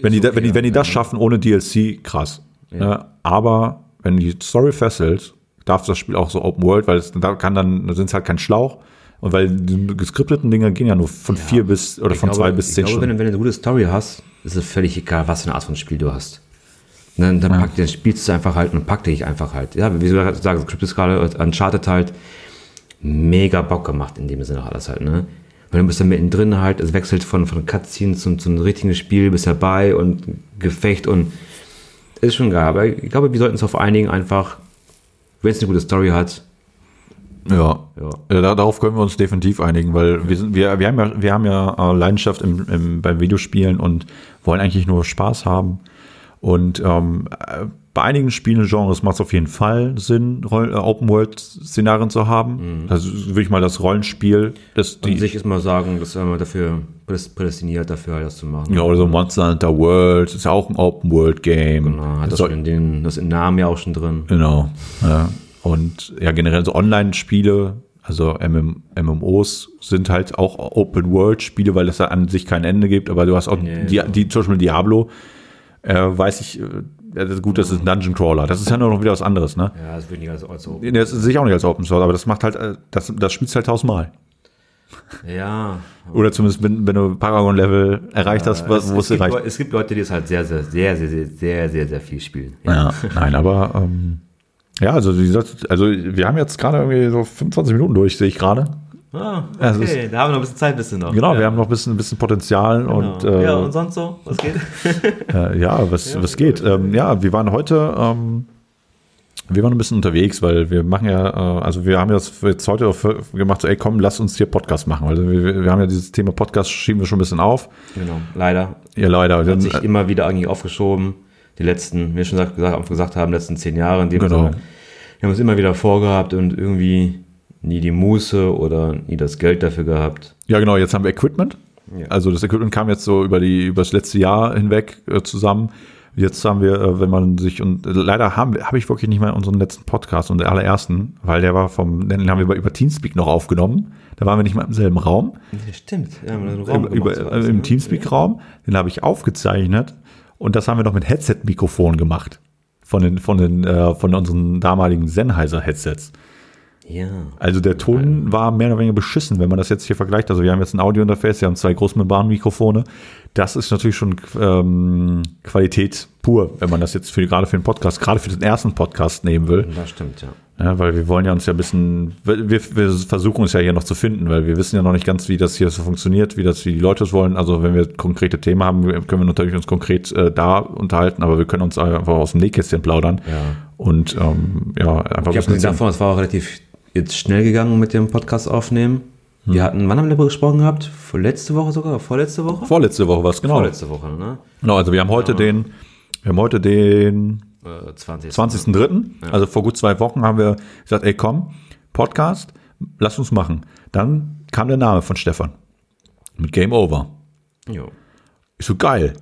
wenn die, da- wenn die, wenn die das schaffen ohne DLC, krass. Ne? Aber wenn die Story fesselt, darf das Spiel auch so Open World, weil es da kann dann, da sind es halt kein Schlauch. Und weil die geskripteten Dinge gehen ja nur von vier bis oder Ich von glaube, zwei bis zehn glaube, Stunden. Wenn, du- wenn du eine gute Story hast, ist es völlig egal, was für eine Art von Spiel du hast. Dann, dann packt, dann spielst du einfach halt und packt dich einfach halt. Ja, wie du gerade sagst, ist gerade Uncharted halt mega Bock gemacht in dem Sinne alles halt, ne? Weil du bist dann mittendrin halt, es wechselt von, von Cutscenes zum, zum richtigen Spiel, bist dabei und Gefecht und ist schon geil. Aber ich glaube, wir sollten uns auf einigen einfach, wenn es eine gute Story hat, Ja. Ja. Ja, da, darauf können wir uns definitiv einigen, weil wir sind, wir, wir haben ja, wir haben ja äh, Leidenschaft im, im, beim Videospielen und wollen eigentlich nur Spaß haben. Und ähm, äh, bei einigen Spielegenres macht es auf jeden Fall Sinn, äh, Open-World-Szenarien zu haben. Also würde ich mal das Rollenspiel, das an sich ist mal sagen, dass man dafür prädest- prädestiniert dafür halt das zu machen. ja, oder so Monster Hunter World, ist ja auch ein Open-World-Game. Genau, hat Das das, in den, das im Namen ja auch schon drin. Genau. Ja. Und ja, generell so Online-Spiele, also MM, MMOs sind halt auch Open-World-Spiele, weil es da an sich kein Ende gibt, aber du hast auch Nee, die, die, zum Beispiel Diablo, äh, weiß ich, äh, Ja, das ist gut, das ist ein Dungeon Crawler. Das ist ja nur noch wieder was anderes, ne? Ja, das würde ich als, als so. Das sehe ich auch nicht als Open Source, aber das macht halt, äh, das, das spielst halt tausendmal. Ja. Oder zumindest, wenn, wenn du Paragon-Level erreicht hast, es, wo es, es gibt, erreicht. Leu- es gibt Leute, die es halt sehr, sehr, sehr, sehr, sehr, sehr, sehr, sehr viel spielen. Ja, nein, aber ähm, ja, also wie gesagt, also wir haben jetzt gerade irgendwie so 25 Minuten durch, sehe ich gerade. Ah, Ja, es okay, da haben wir noch ein bisschen Zeit, bisschen noch. Genau, ja. wir haben noch ein bisschen, ein bisschen Potenzial Genau. und äh, ja, und sonst so? Was geht? Äh, ja, was, was geht? Ähm, ja, wir waren heute, ähm, wir waren ein bisschen unterwegs, weil wir machen ja, äh, also wir haben das jetzt heute gemacht, so, ey komm, lass uns hier Podcast machen. Also wir, wir haben ja dieses Thema Podcast, schieben wir schon ein bisschen auf. genau, leider. Ja, leider. Hat Dann, sich äh, immer wieder eigentlich aufgeschoben. Die letzten, wie wir schon gesagt, gesagt, gesagt haben, letzten zehn Jahre. In dem Genau. Sinne, wir haben es immer wieder vorgehabt und irgendwie nie die Muße oder nie das Geld dafür gehabt. ja, genau, jetzt haben wir Equipment. Ja. Also das Equipment kam jetzt so über die über das letzte Jahr hinweg äh, zusammen. Jetzt haben wir, äh, wenn man sich und leider habe ich wirklich nicht mehr unseren letzten Podcast und den allerersten, weil der war vom, den haben wir über, über Teamspeak noch aufgenommen. Da waren wir nicht mal im selben Raum. Ja, stimmt. Ja, über, Raum über, gemacht, so äh, im ne? Teamspeak-Raum. Den habe ich aufgezeichnet und das haben wir noch mit Headset-Mikrofon gemacht. Von den, von den, äh, von unseren damaligen Sennheiser-Headsets. Ja. Also der Ton war mehr oder weniger beschissen, wenn man das jetzt hier vergleicht. Also wir haben jetzt ein Audio-Interface, wir haben zwei Großmembran-Mikrofone. Das ist natürlich schon ähm, Qualität pur, wenn man das jetzt für, gerade für den Podcast, gerade für den ersten Podcast nehmen will. Das stimmt, ja. Ja, weil wir wollen ja uns ja ein bisschen, wir, wir versuchen uns ja hier noch zu finden, weil wir wissen ja noch nicht ganz, wie das hier so funktioniert, wie das, wie die Leute es wollen. Also wenn wir konkrete Themen haben, können wir natürlich uns konkret äh, da unterhalten, aber wir können uns einfach aus dem Nähkästchen plaudern. Ja. Und ähm, ja, einfach Ich habe davon, es war auch relativ jetzt schnell gegangen mit dem Podcast aufnehmen. Hm. Wir hatten, wann haben wir darüber gesprochen gehabt? Vor letzte Woche sogar? Vorletzte Woche? vorletzte Woche war es, genau. Vorletzte Woche, ne? Genau, also wir haben heute den, wir haben heute den Äh, 20. 20.03., also vor gut zwei Wochen haben wir gesagt, ey komm, Podcast, lass uns machen. Dann kam der Name von Stefan mit Game Over. Jo. Ich so, geil.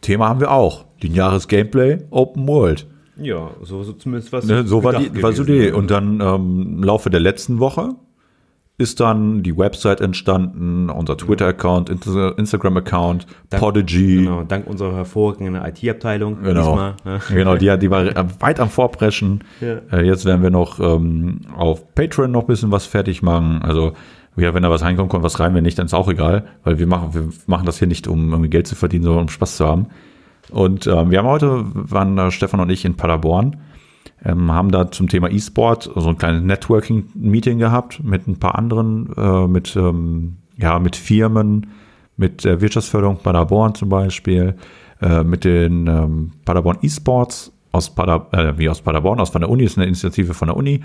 Thema haben wir auch. Lineares Gameplay, Open World. Ja, so, so zumindest was. Ne, so war die, war so die. Und dann ähm, im Laufe der letzten Woche ist dann die Website entstanden, unser Twitter-Account, Insta- Instagram-Account, Podigy. Genau, dank unserer hervorragenden IT-Abteilung. Genau. diesmal, ne? Genau, die, die war weit am Vorpreschen. Ja. Äh, jetzt werden wir noch ähm, auf Patreon noch ein bisschen was fertig machen. Also, ja, wenn da was reinkommt, kommt was rein, wenn nicht, dann ist auch egal, weil wir machen, wir machen das hier nicht, um irgendwie Geld zu verdienen, sondern um Spaß zu haben. Und ähm, wir haben heute, waren äh, Stefan und ich in Paderborn, ähm, haben da zum Thema E-Sport so ein kleines Networking-Meeting gehabt mit ein paar anderen, äh, mit, ähm, ja, mit Firmen, mit der Wirtschaftsförderung Paderborn zum Beispiel, äh, mit den ähm, Paderborn E-Sports aus, Pader, äh, wie aus Paderborn, aus von der Uni, ist eine Initiative von der Uni.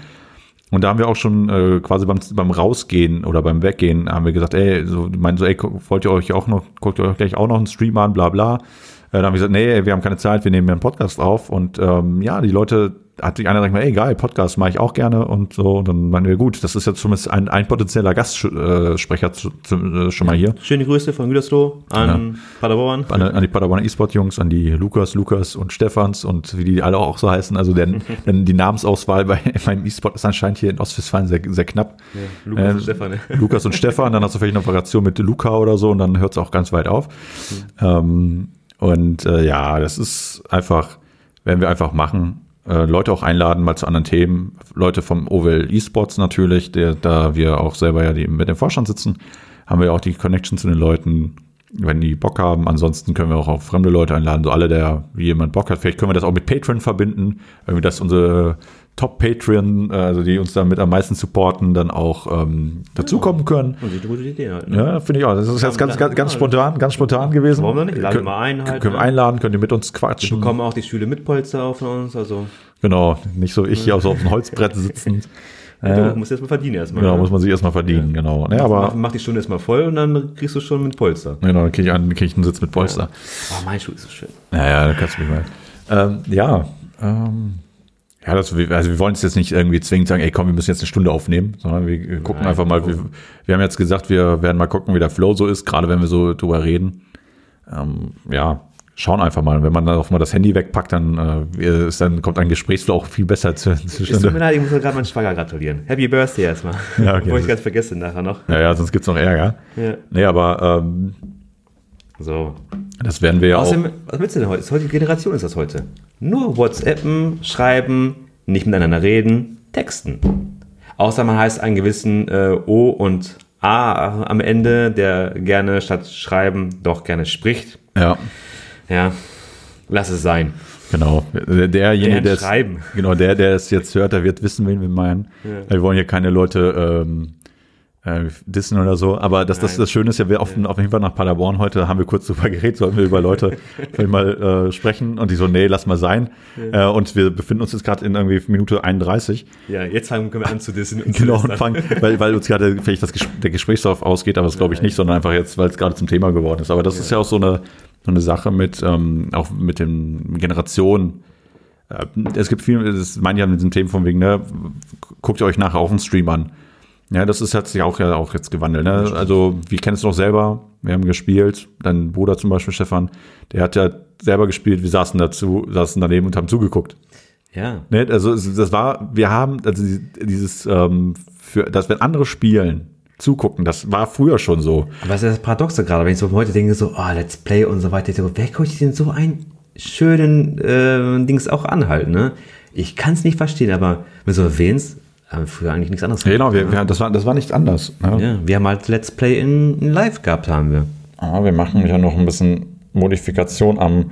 Und da haben wir auch schon äh, quasi beim, beim Rausgehen oder beim Weggehen haben wir gesagt, ey, so, die meinen so, ey, wollt ihr euch auch noch, guckt ihr euch gleich auch noch einen Stream an, bla bla. Äh, dann haben wir gesagt, nee, wir haben keine Zeit, wir nehmen hier einen Podcast auf. Und ähm, ja, die Leute, hat sich einer gesagt, ey, geil, Podcast mache ich auch gerne und so. Und dann meinen wir, gut, das ist jetzt zumindest ein, ein potenzieller Gastsprecher Sprecher zu, zu, äh, schon mal hier. Schöne Grüße von Gütersloh an Paderborn. An, an die Paderborner E-Sport-Jungs, an die Lukas, Lukas und Stefans und wie die alle auch so heißen. Also denn, die Namensauswahl bei meinem E-Sport ist anscheinend hier in Ostwestfalen sehr, sehr knapp. Lukas Äh, und Stefan, ne? Lukas und Stefan, dann hast du vielleicht eine Variation mit Luca oder so und dann hört es auch ganz weit auf. Ähm, und äh, ja, das ist einfach, werden wir einfach machen. Äh, Leute auch einladen, mal zu anderen Themen. Leute vom OWL eSports natürlich, der, da wir auch selber ja die, mit dem Vorstand sitzen, haben wir auch die Connection zu den Leuten, wenn die Bock haben. Ansonsten können wir auch, auch fremde Leute einladen, so alle, der, wie jemand Bock hat. Vielleicht können wir das auch mit Patreon verbinden, irgendwie, dass unsere Top-Patreon, äh, also die uns damit am meisten supporten, dann auch ähm, dazukommen können. Und die gute Idee halt. Ne? Ja, finde ich auch. Das ist jetzt ganz, ganz, ganz spontan, ganz spontan gewesen. Warum nicht? Laden wir ein halt, Können wir ne? einladen, könnt ihr mit uns Wir quatschen. bekommen auch die Stühle mit Polster auf von uns. Also, Genau, nicht so ich hier auf so auf dem Holzbrett sitzend. du musst erstmal verdienen erstmal. Genau, ne? muss man sich erstmal verdienen, genau. Nee, mach, aber mach die Stunde erstmal voll und dann kriegst du schon mit Polster. genau, dann kriege ich, einen- krieg ich einen Sitz mit Polster. Oh, mein Schuh ist so schön. Naja, da kannst du mich mal. Ähm, ja, ähm, ja, das, also wir wollen es jetzt nicht irgendwie zwingend sagen, ey komm, wir müssen jetzt eine Stunde aufnehmen, sondern wir wir gucken Nein, einfach mal, wir wir, haben jetzt gesagt, wir werden mal gucken, wie der Flow so ist, gerade wenn wir so drüber reden. Ähm, ja, schauen einfach mal. Wenn man dann auch mal das Handy wegpackt, dann, äh, ist, dann kommt ein Gesprächsflow auch viel besser zu, Es tut mir leid, ich muss gerade meinen Schwager gratulieren. Happy Birthday erstmal. Ja, okay. Bevor ich ganz vergesse nachher noch. Ja, ja, sonst gibt's noch Ärger. Ja. Nee, aber ähm, So. das werden wir ja auch. Was willst du denn heute? Ist heute Generation ist das heute. Nur WhatsAppen, schreiben, nicht miteinander reden, texten. Außer man heißt einen gewissen äh, O und A am Ende, der gerne statt schreiben doch gerne spricht. Ja, Ja, lass es sein. genau. Der- Derjenige, der es, genau, der, der es jetzt hört, der wird wissen, wen wir meinen. Wir wollen hier keine Leute ähm, äh, dissen oder so. Aber das, das, das Schöne ist ja, wir auf, auf jeden Fall nach Paderborn heute haben wir kurz drüber geredet, sollten wir über Leute mal äh, sprechen und die so, nee, lass mal sein. Äh, und wir befinden uns jetzt gerade in irgendwie Minute 31. Ja, jetzt fangen wir an zu dissen. und Genau, und fangen, weil, weil uns gerade vielleicht das der Gesprächsstoff ausgeht, aber das glaube ich nicht, sondern einfach jetzt, weil es gerade zum Thema geworden ist. Aber das ist ja auch so eine, so eine Sache mit, ähm, auch mit den Generationen. Äh, Es gibt viel, das meine ich ja mit diesen Themen von wegen, ne, guckt ihr euch nachher auf den Stream an. Ja, das ist, hat sich auch ja auch jetzt gewandelt. Ne? Also, wir kennen es noch selber, wir haben gespielt, dein Bruder zum Beispiel, Stefan, der hat ja selber gespielt, wir saßen dazu, saßen daneben und haben zugeguckt. Ja, Ne, also das war, wir haben, also die- dieses, ähm, für, dass wenn andere spielen, zugucken, das war früher schon so. aber das ist das Paradoxe gerade, wenn ich so heute denke, so, oh, Let's Play und so weiter, ich so, wer guckt denn so einen schönen äh, Dings auch anhalten, ne? Ich kann es nicht verstehen, aber wenn du so erwähnst, haben wir früher eigentlich nichts anderes Ja, genau, wir, wir, das, war, das war nicht anders. Ne? Ja, wir haben halt Let's Play in, in live gehabt, haben wir. Ah, wir machen ja noch ein bisschen Modifikation am,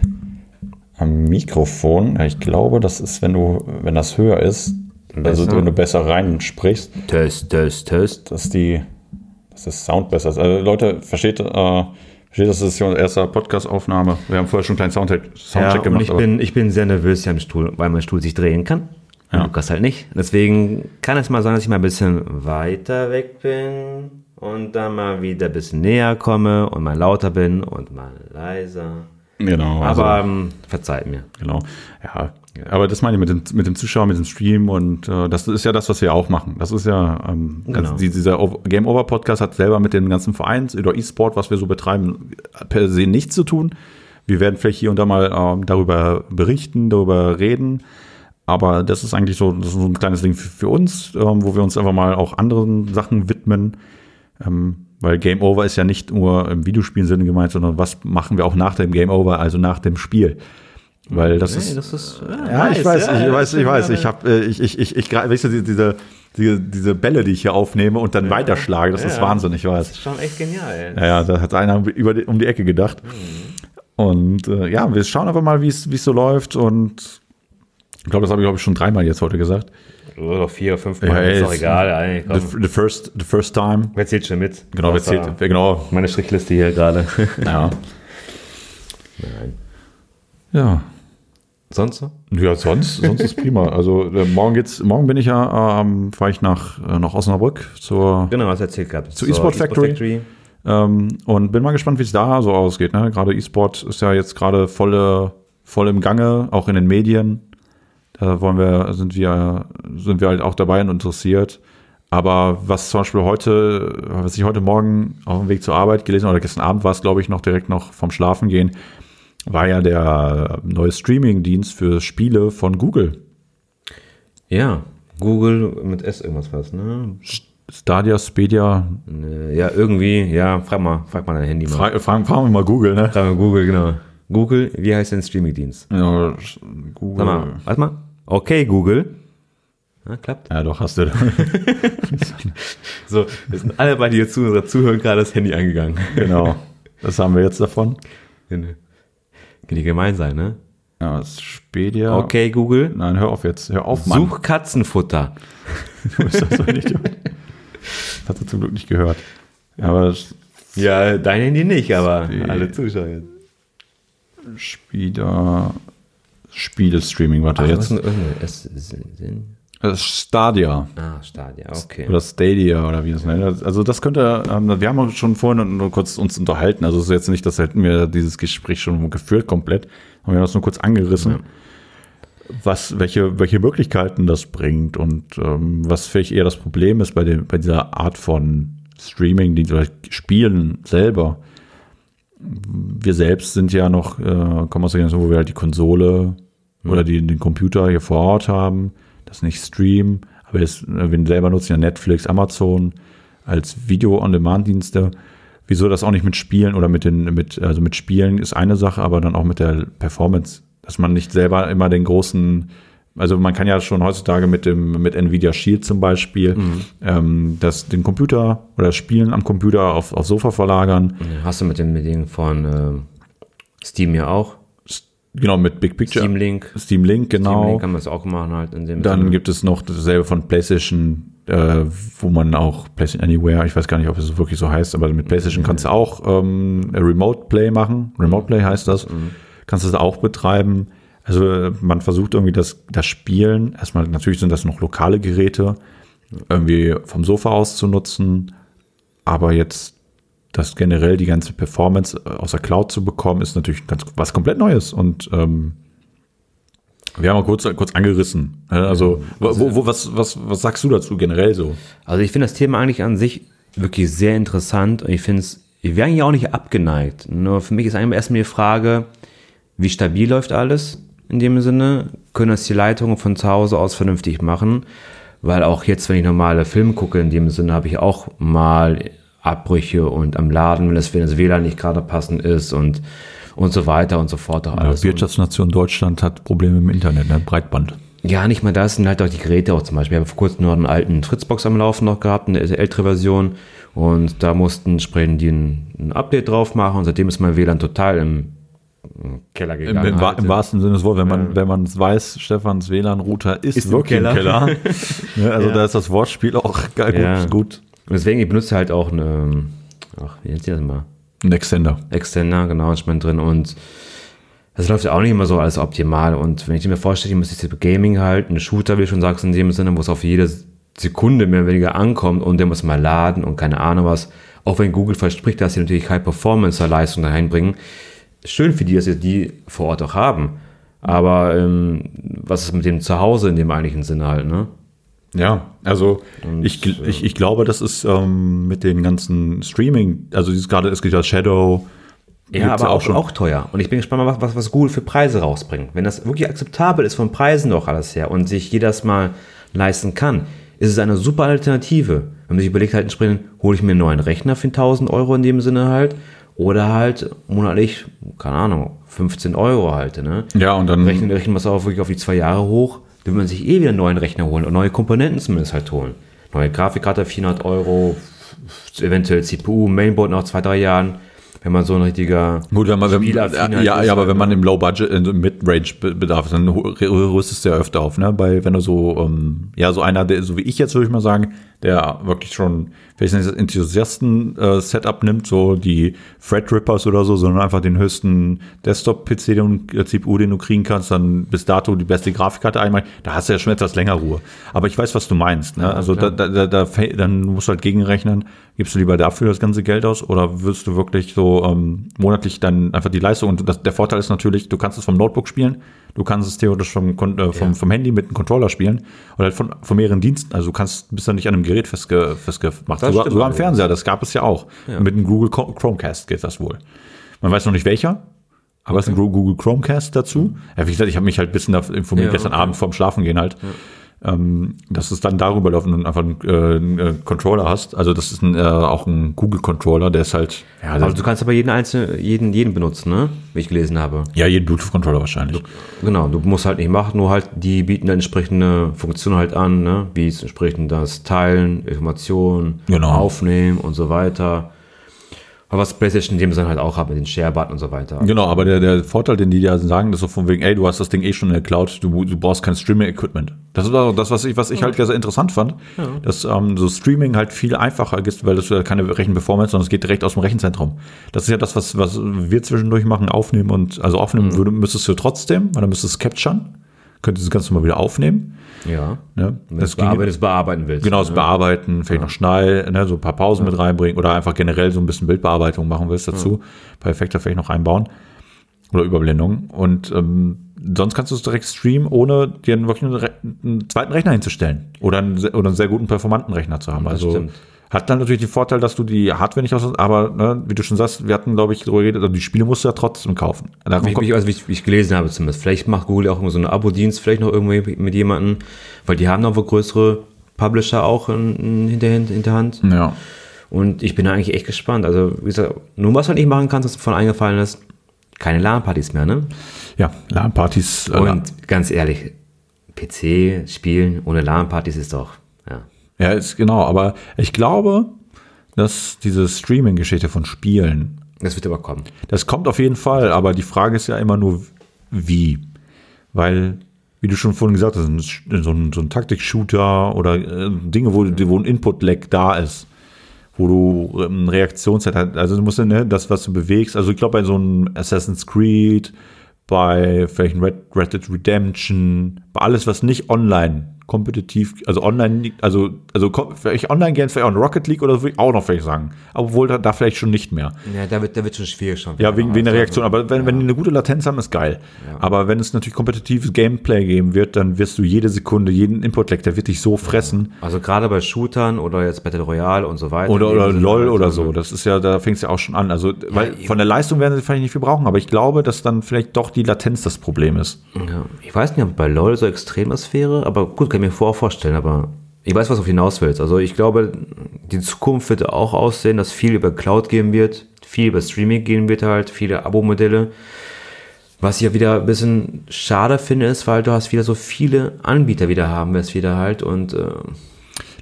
am Mikrofon. Ja, ich glaube, das ist, wenn du, wenn das höher ist, also Besser? wenn du besser reinsprichst, Test, Test, Test. dass die, dass das Sound besser ist. Also Leute, versteht, äh, versteht, das ist unsere erste Podcast-Aufnahme. Wir haben vorher schon einen kleinen Soundcheck, Ja, Soundcheck und gemacht. ich bin, ich bin sehr nervös hier am Stuhl, weil mein Stuhl sich drehen kann. Und Ja. Lukas halt nicht. Deswegen kann es mal sein, dass ich mal ein bisschen weiter weg bin und dann mal wieder ein bisschen näher komme und mal lauter bin und mal leiser. genau, also- Aber ähm, verzeiht mir. Genau. Ja, aber das meine ich mit dem, mit dem Zuschauer, mit dem Stream und äh, das ist ja das, was wir auch machen. Das ist ja, ähm, Genau. also die, dieser Game Over Podcast hat selber mit den ganzen Vereins oder E-Sport, was wir so betreiben, per se nichts zu tun. Wir werden vielleicht hier und da mal ähm, darüber berichten, darüber reden. Aber das ist eigentlich so, das ist so ein kleines Ding für, für uns, ähm, wo wir uns einfach mal auch anderen Sachen widmen. Ähm, weil Game Over ist ja nicht nur im Videospielsinne gemeint, sondern was machen wir auch nach dem Game Over, also nach dem Spiel. Weil das ist. das ist Ja, ich weiß, ich weiß, ich weiß. Ich ja. habe, äh, ich, ich, ich, ich, weißt du, die- diese, diese, diese Bälle, die ich hier aufnehme und dann weiterschlage, das ist Ja. Wahnsinn, ich Das weiß. ist schon echt genial. Ey. Ja, ja, da hat einer über die, um die Ecke gedacht. Und äh, ja, wir schauen einfach mal, wie es wie es so läuft. Und ich glaube, das habe ich, glaube ich, schon dreimal jetzt heute gesagt. Oder vier oder fünf Ja, Mal, ist doch egal. Ey, The, the, first, the first time. Wer zählt schon mit? Genau, war zählt, genau. Meine Strichliste hier gerade. Ja. Nein. Ja. Sonst so? Ja, sonst, sonst ist prima. Also äh, morgen geht's, morgen bin ich ja, ähm, fahre ich nach, äh, nach Osnabrück zur Genau, was erzählt gehabt. Zu eSport Factory. Ähm, und bin mal gespannt, wie es da so ausgeht. Ne? Gerade E-Sport ist ja jetzt gerade volle, voll im Gange, auch in den Medien. Da wollen wir, sind wir, sind wir halt auch dabei und interessiert. Aber was zum Beispiel heute, was ich heute Morgen auf dem Weg zur Arbeit gelesen oder gestern Abend war es, glaube ich, noch direkt noch vom Schlafen gehen, war ja der neue Streaming-Dienst für Spiele von Google. Ja, Google mit S irgendwas was, ne? Stadia, Spedia, Äh, Ja, irgendwie, ja, frag mal, frag mal dein Handy mal. fra fragen, fragen wir mal Google, ne? Frag mal Google, genau. Google, wie heißt denn Streamingdienst? Ja, Google. Sag mal, warte mal. Okay, Google. Ja, klappt. Ja, doch, hast du. So, wir sind alle bei dir zu unserer Zuhörer gerade das Handy angegangen. genau. Was haben wir jetzt davon? Kann die gemein sein, ne? Ja, das ist Spedia. Okay, Google. Nein, hör auf jetzt. Hör auf, Mann. Such Katzenfutter. Du bist doch so Idiot. Das hat er zum Glück nicht gehört. Ja, aber das Ja, dein Handy nicht, aber Spe- alle Zuschauer. Spedia. Spiele-Streaming, warte Ach, was jetzt. ist denn Stadia. Ah, Stadia, okay. Oder Stadia oder wie das nennt. Also das könnte, ähm, wir haben uns schon vorhin nur kurz uns unterhalten. Also es ist jetzt nicht, dass hätten wir dieses Gespräch schon geführt komplett. Aber wir haben das nur kurz angerissen. Was, welche, welche Möglichkeiten das bringt und ähm, was vielleicht eher das Problem ist bei, dem, bei dieser Art von Streaming, die Spielen selber. Wir selbst sind ja noch, äh, kommen aus der Generation, wo wir halt die Konsole oder die, den Computer hier vor Ort haben, das nicht streamen, aber jetzt, äh, wir selber nutzen ja Netflix, Amazon als Video-on-Demand-Dienste. Wieso das auch nicht mit Spielen oder mit den, mit, also mit Spielen ist eine Sache, aber dann auch mit der Performance dass man nicht selber immer den großen, also man kann ja schon heutzutage mit dem mit Nvidia Shield zum Beispiel Mhm. ähm, das den Computer oder das Spielen am Computer auf, auf Sofa verlagern. Hast du mit dem, mit dem von ähm, Steam ja auch? Genau, mit Big Picture. Steam Link. Steam Link, Steam genau. Link kann man das auch machen halt Dann gibt es noch dasselbe von PlayStation, äh, wo man auch PlayStation Anywhere, ich weiß gar nicht, ob es wirklich so heißt, aber mit PlayStation kannst du auch ähm, Remote Play machen. Remote Play heißt das. Kannst du das auch betreiben. Also man versucht irgendwie das, das Spielen, erstmal natürlich sind das noch lokale Geräte, irgendwie vom Sofa aus zu nutzen, aber jetzt das generell die ganze Performance äh, aus der Cloud zu bekommen, ist natürlich ganz, was komplett Neues und ähm, wir haben mal kurz, kurz angerissen. ne? Also, wo, wo, was, was, was sagst du dazu generell so? Also ich finde das Thema eigentlich an sich wirklich sehr interessant und ich finde es, ich wäre eigentlich auch nicht abgeneigt. Nur für mich ist eigentlich erstmal die Frage, wie stabil läuft alles in dem Sinne? Können das die Leitungen von zu Hause aus vernünftig machen? Weil auch jetzt, wenn ich normale Filme gucke, in dem Sinne habe ich auch mal Abbrüche und am Laden, wenn das, wenn das WLAN nicht gerade passend ist und, und so weiter und so fort. Auch alles. Wirtschaftsnation Deutschland hat Probleme im Internet, ne? Breitband. Ja, nicht mal das, sind halt auch die Geräte auch zum Beispiel. Ich habe vor kurzem noch einen alten Fritzbox am Laufen noch gehabt, eine ältere Version. Und da mussten entsprechend die ein, ein Update drauf machen. Und seitdem ist mein WLAN total im, im Keller Im, gegangen. im, wa- halt. Im wahrsten Sinne des Wortes, wenn man wenn man es weiß, Stefans WLAN-Router ist, Ist im wirklich im Keller. Keller. ne? Also Ja. da ist das Wortspiel auch geil, gut, Ja. gut. Und deswegen, ich benutze halt auch eine, ach, wie nennt sich das mal? Ein Extender. Extender, genau, ist mein drin. Und das läuft ja auch nicht immer so alles optimal. Und wenn ich mir vorstelle, ich muss jetzt Gaming halt, ein Shooter, wie du schon sagst, in dem Sinne, wo es auf jede Sekunde mehr oder weniger ankommt und der muss mal laden und keine Ahnung was. Auch wenn Google verspricht, dass sie natürlich High Performance Leistung da reinbringen. Schön für die, dass sie die vor Ort auch haben. Aber ähm, was ist mit dem Zuhause in dem eigentlichen Sinne halt, ne? Ja, also ich, gl- ich, ich glaube, das ist ähm, mit den ganzen Streaming, also dieses gerade, es gibt ja Shadow. Ja, aber auch, auch teuer. Und ich bin gespannt, was, was, was Google für Preise rausbringt. Wenn das wirklich akzeptabel ist von Preisen doch alles her und sich jedes Mal leisten kann, ist es eine super Alternative. Wenn man sich überlegt, halt entsprechend, hole ich mir einen neuen Rechner für 1000 Euro in dem Sinne halt oder halt monatlich, keine Ahnung, 15 Euro halt, ne? Ja, und dann Rechnen, rechnen wir es auch wirklich auf die zwei Jahre hoch, dann will man sich eh wieder einen neuen Rechner holen und neue Komponenten zumindest halt holen. Neue Grafikkarte 400 Euro, eventuell CPU, Mainboard nach zwei, drei Jahren, wenn man so ein richtiger Gut, wenn man, wenn, ja, halt ja, ist, aber halt, wenn man ne? im Low Budget, im Mid-Range Be- Bedarf dann rüstest du ja öfter auf, ne? Bei, wenn du so, ähm, ja, so einer, der, so wie ich jetzt, würde ich mal sagen, der wirklich schon, vielleicht nicht das Enthusiasten-Setup nimmt, so die Threadrippers oder so, sondern einfach den höchsten Desktop-PC, den äh, CPU, den du kriegen kannst, dann bis dato die beste Grafikkarte einmal, da hast du ja schon etwas länger Ruhe. Aber ich weiß, was du meinst, ne? Also da, da, da, da, dann musst du halt gegenrechnen, gibst du lieber dafür das ganze Geld aus oder wirst du wirklich so ähm, monatlich dann einfach die Leistung? Und das, der Vorteil ist natürlich, du kannst es vom Notebook spielen, du kannst es theoretisch vom, äh, vom, Ja. vom Handy mit einem Controller spielen. Oder halt von, von mehreren Diensten, also du kannst, bist dann nicht an einem Gerät festge, festgemacht, Das sogar, sogar am. Fernseher, das gab es ja auch. Mit einem Google Chrome- Chromecast geht das wohl. Man weiß noch nicht welcher, aber es ist ein Google Chromecast dazu. Ja, wie gesagt, ich habe mich halt ein bisschen informiert Ja, gestern okay. Abend vorm Schlafen gehen halt. Ähm, dass es dann darüber läuft und einfach einen, äh, einen Controller hast. Also das ist ein, äh, auch ein Google-Controller, der ist halt, ja, Also du kannst aber jeden einzelnen, jeden, jeden benutzen, ne? Wie ich gelesen habe. ja jeden Bluetooth-Controller wahrscheinlich. Genau, du musst halt nicht machen, nur halt, die bieten dann entsprechende Funktionen halt an, ne? Wie es entsprechend das Teilen, Informationen, Genau. Aufnehmen und so weiter. Aber was PlayStation in dem Sinne halt auch hat mit den Share-Button und so weiter. Genau, aber der, der Vorteil, den die ja sagen, ist so von wegen, ey, du hast das Ding eh schon in der Cloud, du, du brauchst kein Streaming-Equipment. Das ist auch das, was ich, was ich halt sehr interessant fand, dass ähm, so Streaming halt viel einfacher ist, weil das ja keine Rechenperformance, sondern es geht direkt aus dem Rechenzentrum. Das ist ja das, was, was wir zwischendurch machen, aufnehmen und, also aufnehmen würde, müsstest du trotzdem, weil dann müsstest du es capturen, könntest du das Ganze mal wieder aufnehmen. Ja. Ne? Wenn du es bearbeiten, bearbeiten willst. Genau, das Bearbeiten, vielleicht noch schneiden, ne, so ein paar Pausen mit reinbringen oder einfach generell so ein bisschen Bildbearbeitung machen willst dazu. Ein paar Effekte vielleicht noch einbauen oder Überblendung. Und ähm, sonst kannst du es direkt streamen, ohne dir wirklich einen, einen zweiten Rechner hinzustellen oder einen, oder einen sehr guten performanten Rechner zu haben. Das also stimmt. Hat dann natürlich den Vorteil, dass du die Hardware nicht aus, aber ne, wie du schon sagst, wir hatten, glaube ich, darüber geredet, also die Spiele musst du ja trotzdem kaufen. Wie, wie, also wie, ich, wie ich gelesen habe zumindest. Vielleicht macht Google auch immer so einen Abo-Dienst, vielleicht noch irgendwie mit jemandem, weil die haben noch wohl größere Publisher auch in, in, hinterhand, ja. Und ich bin da eigentlich echt gespannt. Also, wie gesagt, nur was halt nicht machen kannst, was mir von eingefallen ist, keine LAN-Partys mehr, ne? Ja, LAN-Partys. Äh, Und ganz ehrlich, PC spielen ohne LAN-Partys ist doch, ja. Ist genau, aber ich glaube, dass diese Streaming-Geschichte von Spielen, Das wird aber kommen. das kommt auf jeden Fall, aber die Frage ist ja immer nur, wie. Weil, wie du schon vorhin gesagt hast, so ein, so ein Taktik-Shooter oder äh, Dinge, wo, wo ein Input-Lag da ist, wo du ähm, Reaktionszeit hast, also du musst ja, ne, das, was du bewegst, also ich glaube bei so einem Assassin's Creed, bei vielleicht ein Red, Red Dead Redemption, bei alles, was nicht online kompetitiv, also online, also, also vielleicht online gerne vielleicht auch in Rocket League oder so, würde ich auch noch vielleicht sagen. Obwohl da, da vielleicht schon nicht mehr. Ja, da wird, da wird schon schwierig schon. Ja, wegen, wegen der Also, Reaktion. Aber wenn, wenn die eine gute Latenz haben, ist geil. Aber wenn es natürlich kompetitives Gameplay geben wird, dann wirst du jede Sekunde, jeden Input-Lag, der wird dich so fressen. Also gerade bei Shootern oder jetzt Battle Royale und so weiter. Oder, oder LOL halt oder so? Das ist ja, da fängt es ja auch schon an. Also, weil von der Leistung werden sie vielleicht nicht viel brauchen, aber ich glaube, dass dann vielleicht doch die Latenz das Problem ist. Ja, ich weiß nicht, ob bei LOL so extrem was wäre, aber gut, kann mir vorher vorstellen, aber ich weiß, was auf hinaus willst. Also ich glaube, die Zukunft wird auch aussehen, dass viel über Cloud gehen wird, viel über Streaming gehen wird halt, viele Abo-Modelle. Was ich ja wieder ein bisschen schade finde, ist, weil du hast wieder so viele Anbieter wieder haben wirst wieder halt und äh,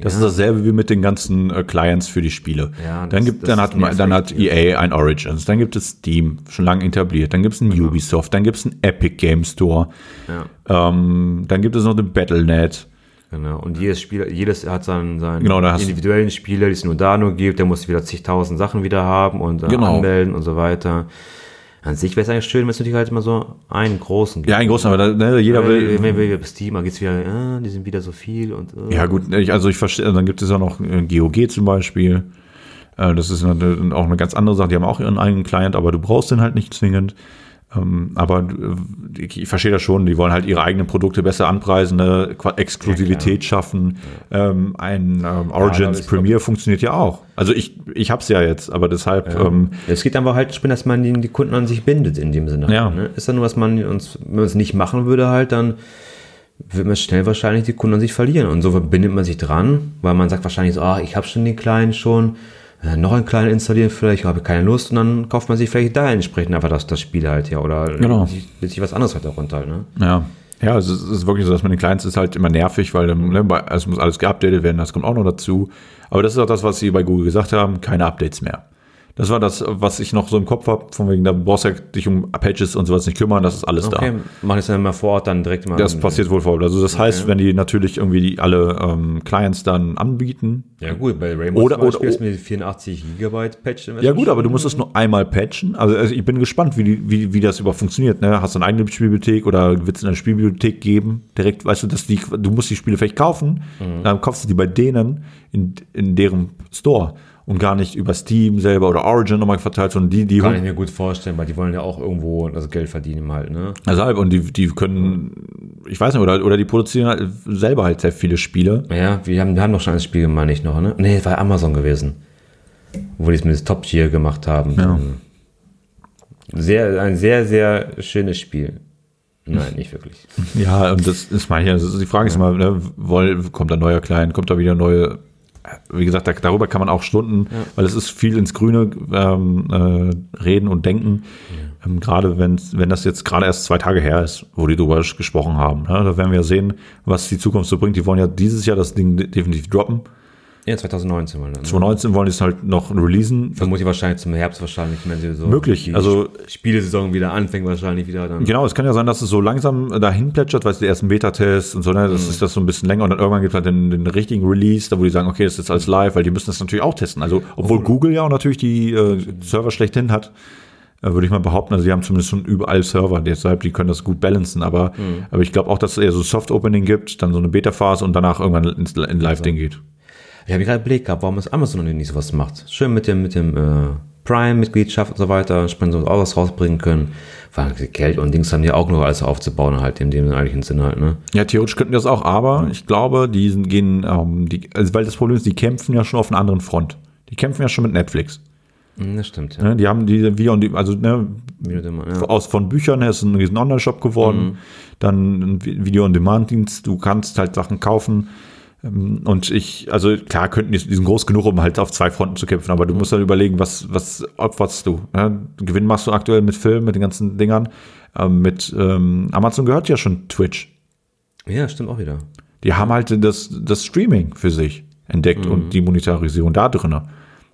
Das ist dasselbe wie mit den ganzen äh, Clients für die Spiele. Ja, dann das- gibt, das dann hat, dann hat. EA ein Origins, dann gibt es Steam, schon lange etabliert, dann gibt es einen Ubisoft, dann gibt es einen Epic Game Store, ja, ähm, dann gibt es noch den Battle.net. genau. Und jedes Spiel, jedes hat seinen, seinen Genau, individuellen Spieler, die es nur da nur gibt, der muss wieder zigtausend Sachen wieder haben und äh, Genau. anmelden und so weiter. An sich wäre es eigentlich schön, wenn es natürlich halt immer so einen großen gibt. Ja, ein großer, aber da, ne, jeder will. wenn wir bei Steam, da geht's wieder, äh, die sind wieder so viel und äh. Ja, gut, ich, also ich verstehe, dann gibt es ja noch äh, GOG zum Beispiel. Äh, Das ist eine, auch eine ganz andere Sache. Die haben auch ihren eigenen Client, aber du brauchst den halt nicht zwingend. Ähm, Aber äh, ich verstehe das schon, die wollen halt ihre eigenen Produkte besser anpreisen, eine Exklusivität schaffen. Ähm, Ein ähm, Origins ich Premiere funktioniert ja auch. Also ich, ich hab's ja jetzt, aber deshalb, ähm, Es geht einfach halt, dass man die, die Kunden an sich bindet in dem Sinne. Ja. Ne? Ist dann nur, was man uns, wenn man es nicht machen würde halt, dann wird man schnell wahrscheinlich die Kunden an sich verlieren. Und so bindet man sich dran, weil man sagt wahrscheinlich so, ah, ich habe schon den kleinen schon, äh, noch einen kleinen installieren vielleicht, habe keine Lust und dann kauft man sich vielleicht da entsprechend einfach das, das Spiel halt, ja, oder Genau. sich, sich was anderes halt darunter ne? Ja. Ja, also es ist wirklich so, dass mit den Clients ist halt immer nervig, weil dann, ne, bei- es muss alles geupdatet werden, das kommt auch noch dazu. Aber das ist auch das, was sie bei Google gesagt haben, keine Updates mehr. Das war das, was ich noch so im Kopf habe, von wegen, da brauchst du ja dich um Patches und sowas nicht kümmern, das ist alles Okay, machen es dann mal vor Ort dann direkt mal. da. Das passiert wohl vor. Also das heißt, wenn die natürlich irgendwie die, alle ähm, Clients dann anbieten, Ja gut, bei Rainbow Oder- oder- ist mir 84 Gigabyte Patch. Ja gut, aber du musst es nur einmal patchen. Also, also ich bin gespannt, wie, die, wie, wie das überhaupt funktioniert. Ne? Hast du eine eigene Spielbibliothek oder wird es eine Spielbibliothek geben? Direkt, weißt du, dass die, du musst die Spiele vielleicht kaufen, dann kaufst du die bei denen in, in deren Store und gar nicht über Steam selber oder Origin nochmal verteilt, sondern die, die Kann ich mir gut vorstellen, weil die wollen ja auch irgendwo das Geld verdienen halt, ne? also halt, und die, die können, ich weiß nicht, oder, oder die produzieren halt selber halt sehr viele Spiele. Ja, wir haben, wir haben doch schon ein Spiel, meine ich noch, ne? Nee, das war Amazon gewesen. Wo die es mit Top Tier gemacht haben. Ja. Sehr, ein sehr, sehr schönes Spiel. Nein, nicht wirklich. Ja, und das ist meine ich, also die Frage ist immer, ne, woll, kommt da ein neuer Client, kommt da wieder neue, wie gesagt, da, darüber kann man auch Stunden, weil es ist viel ins Grüne ähm, äh, reden und denken. Ähm, gerade wenn, wenn das jetzt gerade erst zwei Tage her ist, wo die drüber gesprochen haben. Ne, da werden wir sehen, was die Zukunft so bringt. Die wollen ja dieses Jahr das Ding definitiv droppen. Ja, 2019 wollen wir. Ne? 2019 wollen die es halt noch releasen. Vermutlich wahrscheinlich zum Herbst wahrscheinlich, wenn sie so Möglich, also- Spielesaison wieder anfängt, wahrscheinlich wieder dann. Genau, es kann ja sein, dass es so langsam dahin plätschert, weil es die ersten Beta-Tests und so, ne, das ist das so ein bisschen länger und dann irgendwann gibt es halt den, den richtigen Release, da wo die sagen, okay, das ist jetzt alles live, weil die müssen das natürlich auch testen. Also, obwohl Google ja auch natürlich die äh, Server schlechthin hat, äh, würde ich mal behaupten, also die haben zumindest schon überall Server, deshalb, die können das gut balancen, aber, aber ich glaube auch, dass es eher so Soft-Opening gibt, dann so eine Beta-Phase und danach irgendwann ins in Live-Ding geht. Ich habe gerade überlegt gehabt, warum es Amazon noch nicht sowas macht. Schön mit dem, mit dem äh, Prime-Mitgliedschaft und so weiter, spannend so auch was rausbringen können. Weil Geld und Dings haben die auch noch alles aufzubauen, halt in dem eigentlichen Sinn halt, ne? Ja, theoretisch könnten die das auch, aber ich glaube, die sind, gehen, ähm, die, also weil das Problem ist, die kämpfen ja schon auf einer anderen Front. Die kämpfen ja schon mit Netflix. Hm, Das stimmt, ja. Ne? Die haben diese Video und die, also ne, Wie immer, ja. aus von Büchern her ist ein riesen Online-Shop geworden. Dann ein Vi- Video-on-Demand-Dienst. Du kannst halt Sachen kaufen. Ähm, Und ich, also klar, könnten die, die sind groß genug, um halt auf zwei Fronten zu kämpfen, aber du musst dann überlegen, was, was opferst du? Ne? Gewinn machst du aktuell mit Film, mit den ganzen Dingern. Ähm, mit ähm, Amazon gehört ja schon Twitch. Ja, stimmt auch wieder. Die haben halt das, das Streaming für sich entdeckt und die Monetarisierung da drin.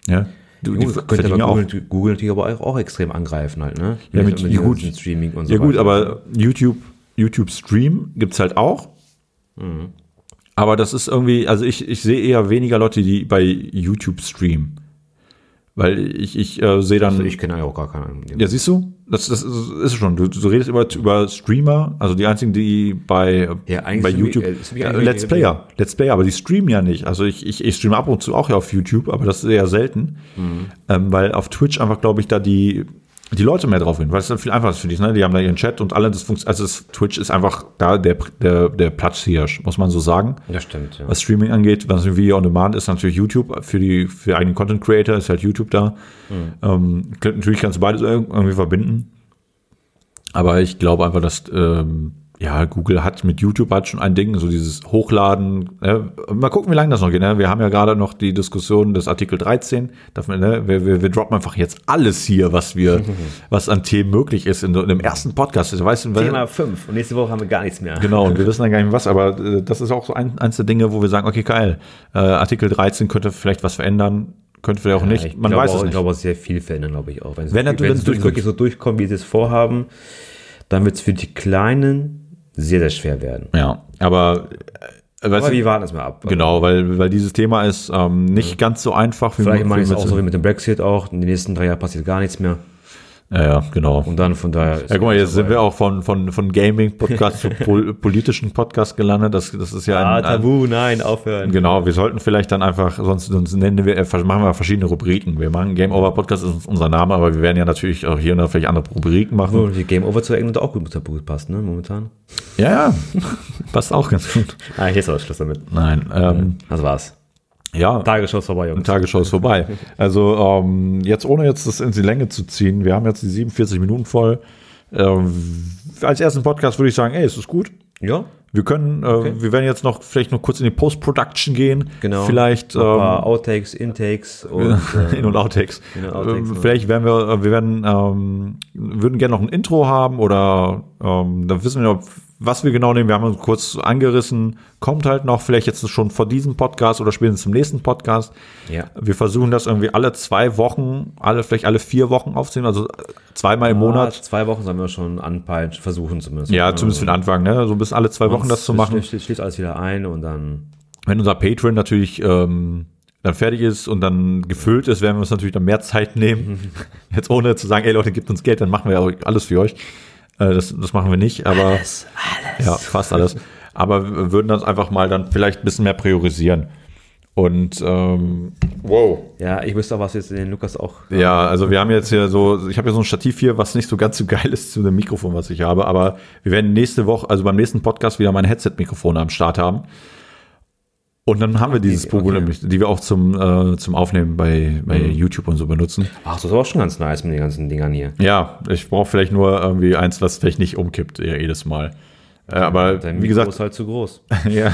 Ja, du, die könnte aber ja auch. Google, Google natürlich aber auch, auch extrem angreifen halt, ne? Ja, mit- diesem ja, gut. Streaming und so Ja gut, weiter. aber YouTube, YouTube Stream gibt's halt auch. Aber das ist irgendwie, also ich, ich sehe eher weniger Leute, die bei YouTube streamen. Weil ich, ich äh, sehe dann. Also ich kenne auch gar keinen. ja, siehst du? Das, das ist, schon. Du, du redest über, über Streamer, also die einzigen, die bei, Ja, bei YouTube. mich Äh, Let's Player. Let's Player, aber die streamen ja nicht. Also ich, ich, ich streame ab und zu auch ja auf YouTube, aber das ist eher selten. Mhm. Ähm, weil auf Twitch einfach, glaube ich, da die, die Leute mehr drauf hin, weil es dann viel einfacher ist für die. Ne? Die haben da ihren Chat und alle, das funktioniert. Also das, Twitch ist einfach da der, der, der Platzhirsch, muss man so sagen. Das stimmt, ja. Was Streaming angeht, was ein Video on Demand ist, natürlich YouTube. Für die für eigenen Content Creator ist halt YouTube da. Ähm, klar, natürlich kannst du beides irg- irgendwie verbinden. Aber ich glaube einfach, dass ähm, ja, Google hat mit YouTube halt schon ein Ding, so dieses Hochladen. Äh, mal gucken, wie lange das noch geht. Ne? Wir haben ja gerade noch die Diskussion des Artikel 13. Darf man, ne? wir, wir, wir droppen einfach jetzt alles hier, was wir, was an Themen möglich ist in, so- in dem ersten Podcast. Also, weißt du, Thema 5 und nächste Woche haben wir gar nichts mehr. Genau, und wir wissen dann gar nicht was, aber äh, das ist auch so ein, eins der Dinge, wo wir sagen, okay, geil, äh, Artikel 13 könnte vielleicht was verändern, könnte vielleicht auch nicht, ich man glaube weiß auch, es Ich nicht. glaube auch sehr viel verändern, glaube ich auch. Wenn es, Wenn wenn es wirklich so durchkommt, wie sie es vorhaben, dann wird es für die Kleinen sehr, sehr schwer werden. Ja, aber, äh, Aber wir warten es mal ab. genau, weil, weil dieses Thema ist ähm, nicht ganz so einfach. Wie Vielleicht meine ich es auch so wie mit dem Brexit auch. In den nächsten drei Jahren passiert gar nichts mehr. Ja, ja, genau. Und dann von daher. Ja, guck mal, jetzt sind wir auch von, von, von Gaming-Podcast zu pol politischen Podcast gelandet. Das, das ist ja Ah, ein, ein, Tabu, nein, aufhören. Genau, wir sollten vielleicht dann einfach, sonst, sonst nennen wir, äh, machen wir verschiedene Rubriken. Wir machen Game Over Podcast ist unser Name, aber wir werden ja natürlich auch hier und da vielleicht andere Rubriken machen. Oh, die Game Over zu England auch gut mit Tabu passt, ne, momentan. Ja, ja, passt auch ganz gut. Ah, hier ist Schluss damit. Nein, ähm, Das war's. Ja, Tagesschau ist vorbei, Jungs. Tagesschau ist vorbei. Also ähm, jetzt ohne jetzt das in die Länge zu ziehen, wir haben jetzt die 47 Minuten voll. Ähm, als ersten Podcast würde ich sagen, ey, es ist gut. Ja, Wir können, äh, wir werden jetzt noch vielleicht noch kurz in die Post-Production gehen. genau. Vielleicht Ein paar ähm, Outtakes, Intakes und. äh, In- und Outtakes. In- und Outtakes, Ähm. Vielleicht werden wir, äh, wir werden, ähm, würden gerne noch ein Intro haben oder ähm, da wissen wir noch, was wir genau nehmen. Wir haben uns kurz angerissen, kommt halt noch, vielleicht jetzt schon vor diesem Podcast oder spätestens zum nächsten Podcast. Ja. Wir versuchen das irgendwie alle zwei Wochen, alle, vielleicht alle vier Wochen aufzunehmen, also zweimal im Ah, Monat. zwei Wochen sollen wir schon anpeilen, versuchen zumindest. Ja, zumindest für den Anfang, ne? So bis alle zwei Wochen das zu machen. Schließt, schließt alles wieder ein und dann. Wenn unser Patreon natürlich ähm, dann fertig ist und dann gefüllt ist, werden wir uns natürlich dann mehr Zeit nehmen. Jetzt ohne zu sagen, ey Leute, gebt uns Geld, dann machen wir ja alles für euch. Äh, das, das machen wir nicht, aber alles, ja, fast alles. Aber wir würden das einfach mal dann vielleicht ein bisschen mehr priorisieren. Und ähm, wow. Ja, ich wüsste auch, was jetzt den Lukas auch. Ja, also wir haben jetzt hier so, ich habe hier so ein Stativ hier, was nicht so ganz so geil ist zu dem Mikrofon, was ich habe, aber wir werden nächste Woche, also beim nächsten Podcast wieder mein Headset-Mikrofon am Start haben. Und dann haben wir dieses okay. Pogo nämlich, die wir auch zum, äh, zum Aufnehmen bei, bei YouTube und so benutzen. Ach, das ist aber auch schon ganz nice mit den ganzen Dingern hier. Ja, ich brauche vielleicht nur irgendwie eins, was vielleicht nicht umkippt, ja, jedes Mal. Äh, aber Dein wie gesagt, ist halt zu groß. ja.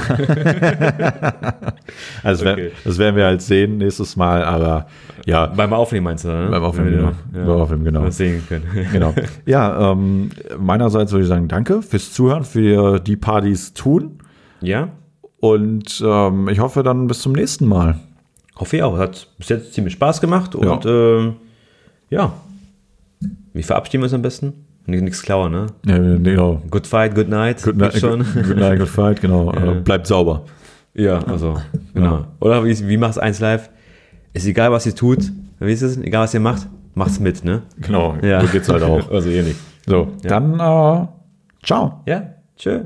also das, Okay. werden, das werden wir halt sehen nächstes Mal, aber ja, Beim Aufnehmen meinst du, ne? Beim Aufnehmen, wir- genau. Beim Aufnehmen, genau. Das sehen können. genau. Ja, ähm, meinerseits würde ich sagen, danke fürs Zuhören, für die Partys tun. Ja, Und ähm, ich hoffe dann bis zum nächsten Mal. hoffe ich auch. Hat bis jetzt ziemlich Spaß gemacht und ähm, ja. Wie verabschieden wir uns am besten? Nicht- Nichts klauen, ne? Ja, genau. Good fight, good night. Good night, schon. good night, good fight, genau. Äh, bleibt sauber. Ja, also, genau. Oder wie, wie macht's eins live? Ist egal, was ihr tut. Wie ist es? Egal, was ihr macht, macht's mit, ne? Genau, Ja. so geht's halt auch. Also ähnlich. So, dann äh, ciao. Ja, tschö.